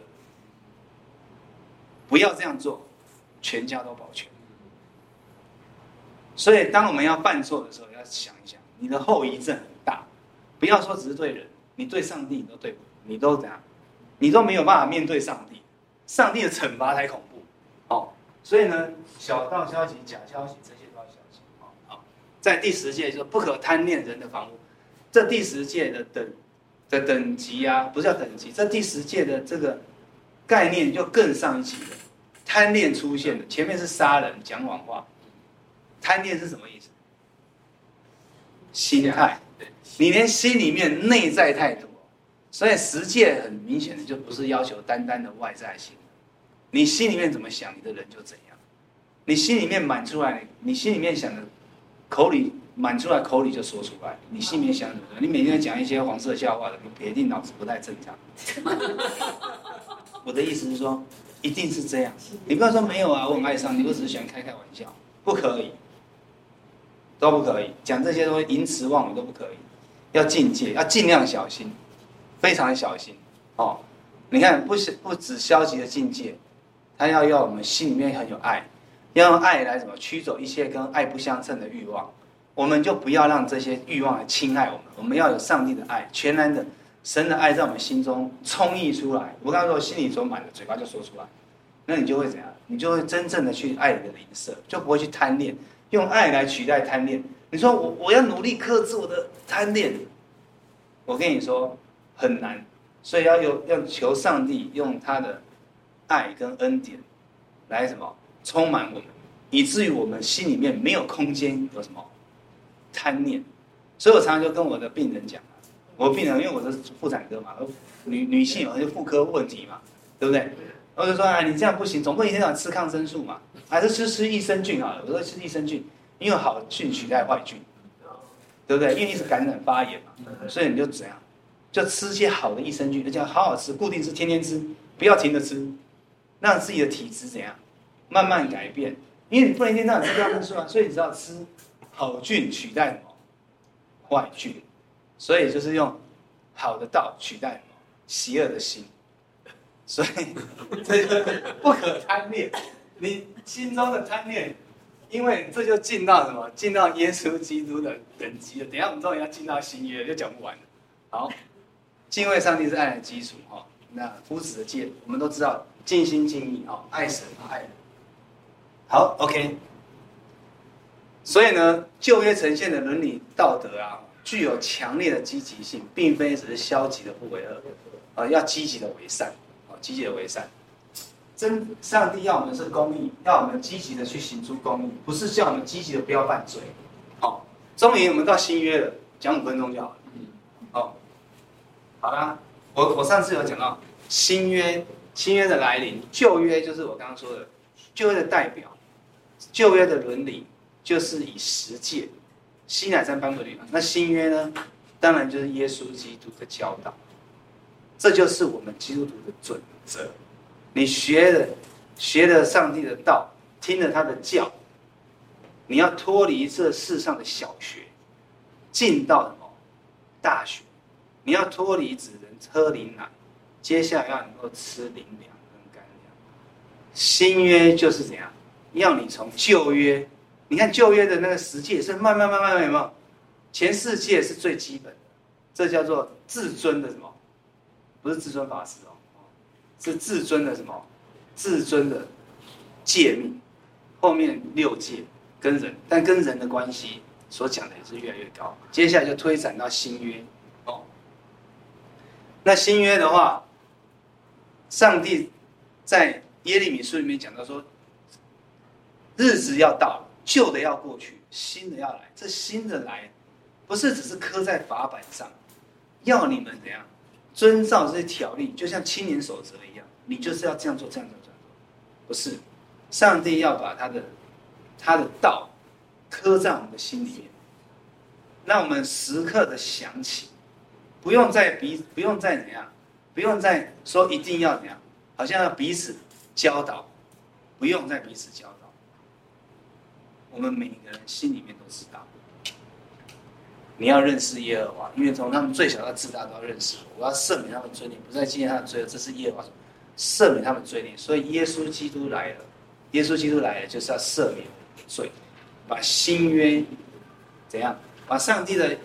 不要这样做，全家都保全。所以，当我们要犯错的时候，要想一想，你的后遗症很大。不要说只是对人，你对上帝你都对不，你都怎样？你都没有办法面对上帝，上帝的惩罚才恐怖。哦，所以呢，小道消息、假消息这些都要小心好。在第十届就是不可贪恋人的房屋，这第十届的等的等级啊，不是叫等级，这第十届的这个概念就更上一级了。贪恋出现的，前面是杀人、讲谎话，贪恋是什么意思？心态，你连心里面内在态度，所以十戒很明显的就不是要求单单的外在性，你心里面怎么想，你的人就怎样，你心里面满出来，你心里面想的，口里满出来，口里就说出来，你心里面想什么？你每天讲一些黄色笑话的，你铁定脑子不太正常。我的意思是说，一定是这样。你不要说没有啊，我很爱上你，我只是喜欢开开玩笑，不可以，都不可以讲这些东西，淫词妄语都不可以，要境界，要尽量小心，非常小心哦。你看，不是不止消极的境界，他要要我们心里面很有爱，要用爱来怎么驱走一些跟爱不相称的欲望，我们就不要让这些欲望来侵害我们，我们要有上帝的爱，全然的。神的爱在我们心中充溢出来。我刚才说，心里装满了，嘴巴就说出来，那你就会怎样？你就会真正的去爱你的邻舍，就不会去贪恋，用爱来取代贪恋。你说我我要努力克制我的贪恋，我跟你说很难，所以要有要求上帝用他的爱跟恩典来什么充满我们，以至于我们心里面没有空间有什么贪念。所以我常常就跟我的病人讲。我病人，因为我是妇产科嘛，女女性有些妇科问题嘛，对不对？我就说啊，你这样不行，总不能一天到晚吃抗生素嘛，还是吃吃益生菌好了。我说吃益生菌，因为好菌取代坏菌，对不对？因为你是感染发炎嘛，所以你就怎样，就吃些好的益生菌，就好好吃，固定吃，天天吃，不要停着吃，让自己的体质怎样慢慢改变。因为你不能一天到晚吃抗生素啊，所以你只要吃好菌取代什么坏菌。所以就是用好的道取代邪恶的心，所以这个不可贪恋。你心中的贪恋，因为这就进到什么？进到耶稣基督的等级了。等下我们终于要进到新约，就讲不完。好，敬畏上帝是爱的基础哈。那夫子的戒，我们都知道，尽心尽意哈，爱神爱人。好，OK。所以呢，旧约呈现的伦理道德啊。具有强烈的积极性，并非只是消极的不为恶，啊，要积极的为善，啊，积极的为善。真上帝要我们是公义，要我们积极的去行出公义，不是叫我们积极的不要犯罪。好，终于我们到新约了，讲五分钟就好了。哦，好啦，我我上次有讲到新约，新约的来临，旧约就是我刚刚说的旧约的代表，旧约的伦理就是以十诫。西乃山颁布律法，那新约呢？当然就是耶稣基督的教导，这就是我们基督徒的准则。你学了学了上帝的道，听了他的教，你要脱离这世上的小学，进到什么大学？你要脱离只能喝灵奶，接下来要能够吃灵粮跟干粮。新约就是怎样？要你从旧约。你看旧约的那个十诫是慢慢慢慢有没有？前四界是最基本的，这叫做至尊的什么？不是至尊法师哦，是至尊的什么？至尊的诫命。后面六诫跟人，但跟人的关系所讲的也是越来越高。接下来就推展到新约哦。那新约的话，上帝在耶利米书里面讲到说，日子要到了。旧的要过去，新的要来。这新的来，不是只是刻在法版上，要你们怎样遵照这些条例，就像青年守则一样，你就是要这样做，这样做，这样做。不是，上帝要把他的他的道刻在我们的心里面，让我们时刻的想起，不用再彼，不用再怎样，不用再说一定要怎样，好像要彼此教导，不用再彼此教导。我们每个人心里面都知道，你要认识耶和华，因为从他们最小到至大都要认识我。我要赦免他们罪孽，不再纪念他的罪恶。这是耶和华，赦免他们罪孽。所以耶稣基督来了，耶稣基督来了就是要赦免罪，把新约怎样？把上帝的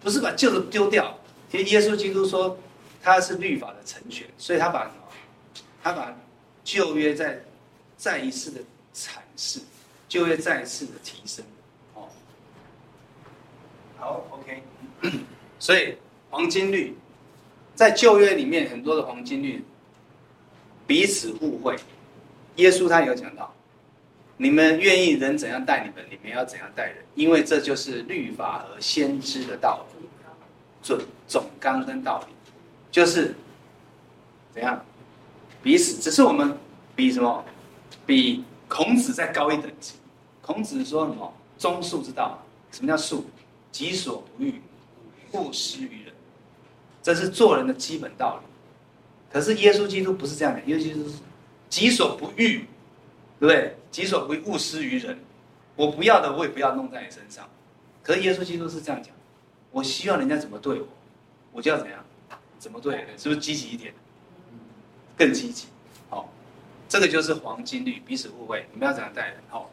不是把旧的丢掉。其实耶稣基督说他是律法的成全，所以他把？他把旧约再再一次的阐释。就会再次的提升，哦，好，OK，所以黄金律在旧约里面很多的黄金律，彼此互惠，耶稣他有讲到，你们愿意人怎样待你们，你们要怎样待人，因为这就是律法和先知的道理，准总纲跟道理，就是怎样彼此，只是我们比什么，比孔子再高一等级。孔子说什么？忠恕之道，什么叫恕？己所不欲，勿施于人，这是做人的基本道理。可是耶稣基督不是这样的，耶稣基督是己所不欲，对不对？己所不欲，勿施于人。我不要的，我也不要弄在你身上。可是耶稣基督是这样讲：我希望人家怎么对我，我就要怎样，怎么对，是不是积极一点？更积极。好，这个就是黄金律，彼此互惠。你们要怎样待人？好，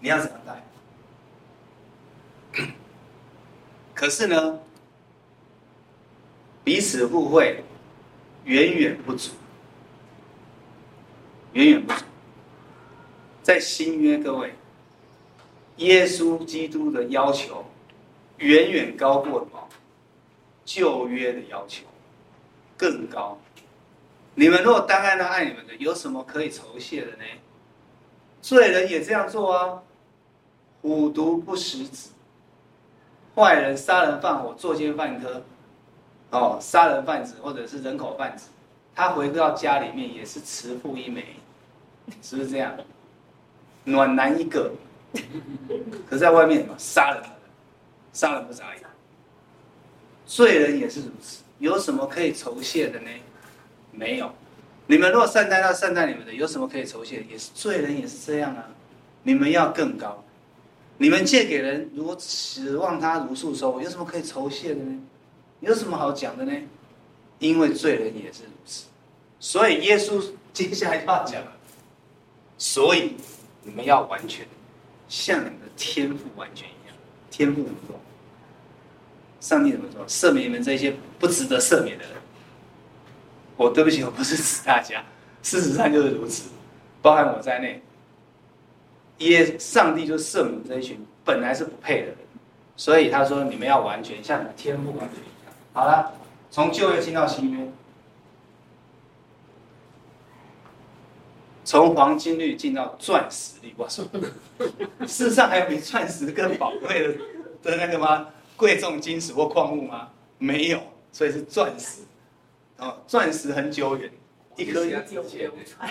你要怎样待？可是呢，彼此互惠远远不足，远远不足。在新约，各位，耶稣基督的要求远远高过什么？旧约的要求更高。你们若单爱那爱你们的，有什么可以酬谢的呢？罪人也这样做啊！虎毒不食子。坏人杀人放火、作奸犯科，哦，杀人贩子或者是人口贩子，他回到家里面也是慈父一枚，是不是这样？暖男一个，可是在外面杀人，杀人不眨眼。罪人也是如此，有什么可以酬谢的呢？没有。你们若善待到善待你们的，有什么可以酬谢？也是罪人也是这样啊。你们要更高。你们借给人，如果指望他如数收，有什么可以酬谢的呢？有什么好讲的呢？因为罪人也是如此，所以耶稣 接下来就要讲了。所以你们要完全，像你们的天赋完全一样。天父怎么说？上帝怎么说？赦免你们这些不值得赦免的人。我对不起，我不是指大家，事实上就是如此，包含我在内。耶，上帝就赦免这一群本来是不配的人，所以他说：“你们要完全像天父完全一样。”好了，从旧约进到新约，从黄金律进到钻石律。我说，世上还有比钻石更宝贵的的那个吗？贵重金属或矿物吗？没有，所以是钻石。哦，钻石很久远。一颗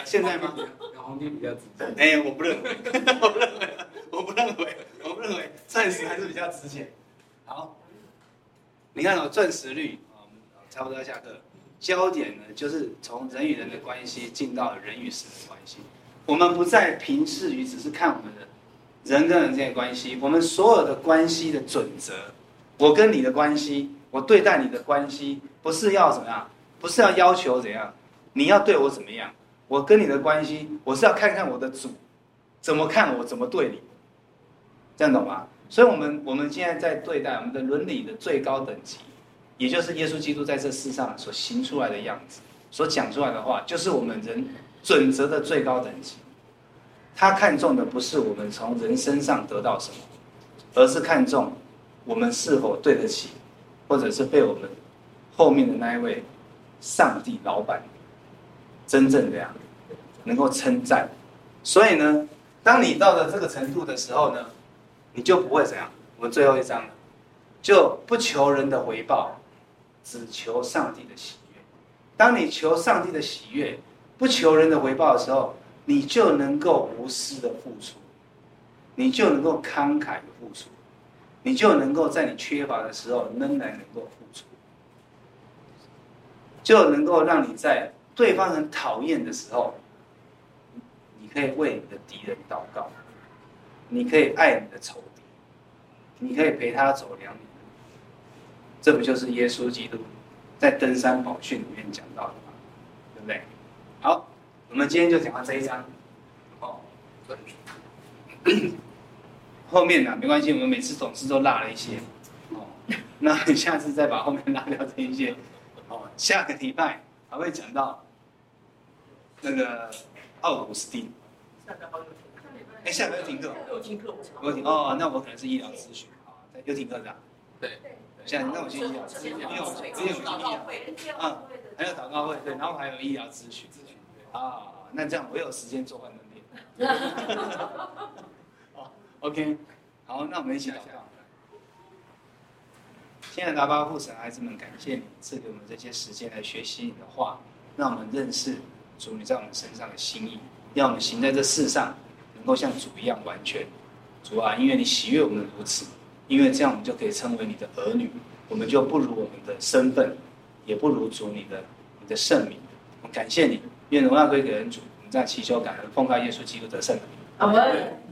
现在吗？黄金比较值钱。哎，我不认为，我不认为，我不认为，我不认为，钻石还是比较值钱。好，你看哦，钻石率啊，差不多要下课。焦点呢，就是从人与人的关系进到人与神的关系。我们不再平视于只是看我们的人跟人之间的关系，我们所有的关系的准则，我跟你的关系，我对待你的关系，不是要怎么样？不是要要求怎样？你要对我怎么样？我跟你的关系，我是要看看我的主怎么看我，怎么对你，这样懂吗？所以，我们我们现在在对待我们的伦理的最高等级，也就是耶稣基督在这世上所行出来的样子，所讲出来的话，就是我们人准则的最高等级。他看重的不是我们从人身上得到什么，而是看重我们是否对得起，或者是被我们后面的那一位上帝老板。真正的呀，能够称赞，所以呢，当你到了这个程度的时候呢，你就不会怎样。我们最后一章，就不求人的回报，只求上帝的喜悦。当你求上帝的喜悦，不求人的回报的时候，你就能够无私的付出，你就能够慷慨的付出，你就能够在你缺乏的时候仍然能够付出，就能够让你在。对方很讨厌的时候，你可以为你的敌人祷告，你可以爱你的仇敌，你可以陪他走两里。这不就是耶稣基督在登山宝训里面讲到的吗？对不对？好，我们今天就讲到这一章。哦，后面呢，没关系，我们每次总是都落了一些。哦，那你下次再把后面拉掉这一些。哦，下个礼拜还会讲到。那个奥古斯丁，哎，下个又停课，又停课，又停哦，那我可能是医疗咨询啊，又停课是吧？对，现在那我先医疗咨询，因为我因为我去医疗，啊，还有祷告会，对，然后还有医疗咨询，咨询，啊，那这样我有时间做幻灯片。好，OK，好，那我们一起祷告。亲爱的阿巴父神，孩子们，感谢你赐给我们这些时间来学习你的话，让我们认识主你在我们身上的心意，让我们行在这世上能够像主一样完全。主啊，因为你喜悦我们如此，因为这样我们就可以称为你的儿女，我们就不如我们的身份，也不如主你的你的圣名。我们感谢你，愿荣耀归给恩主。我们在祈求感恩，奉告耶稣基督得胜。阿门。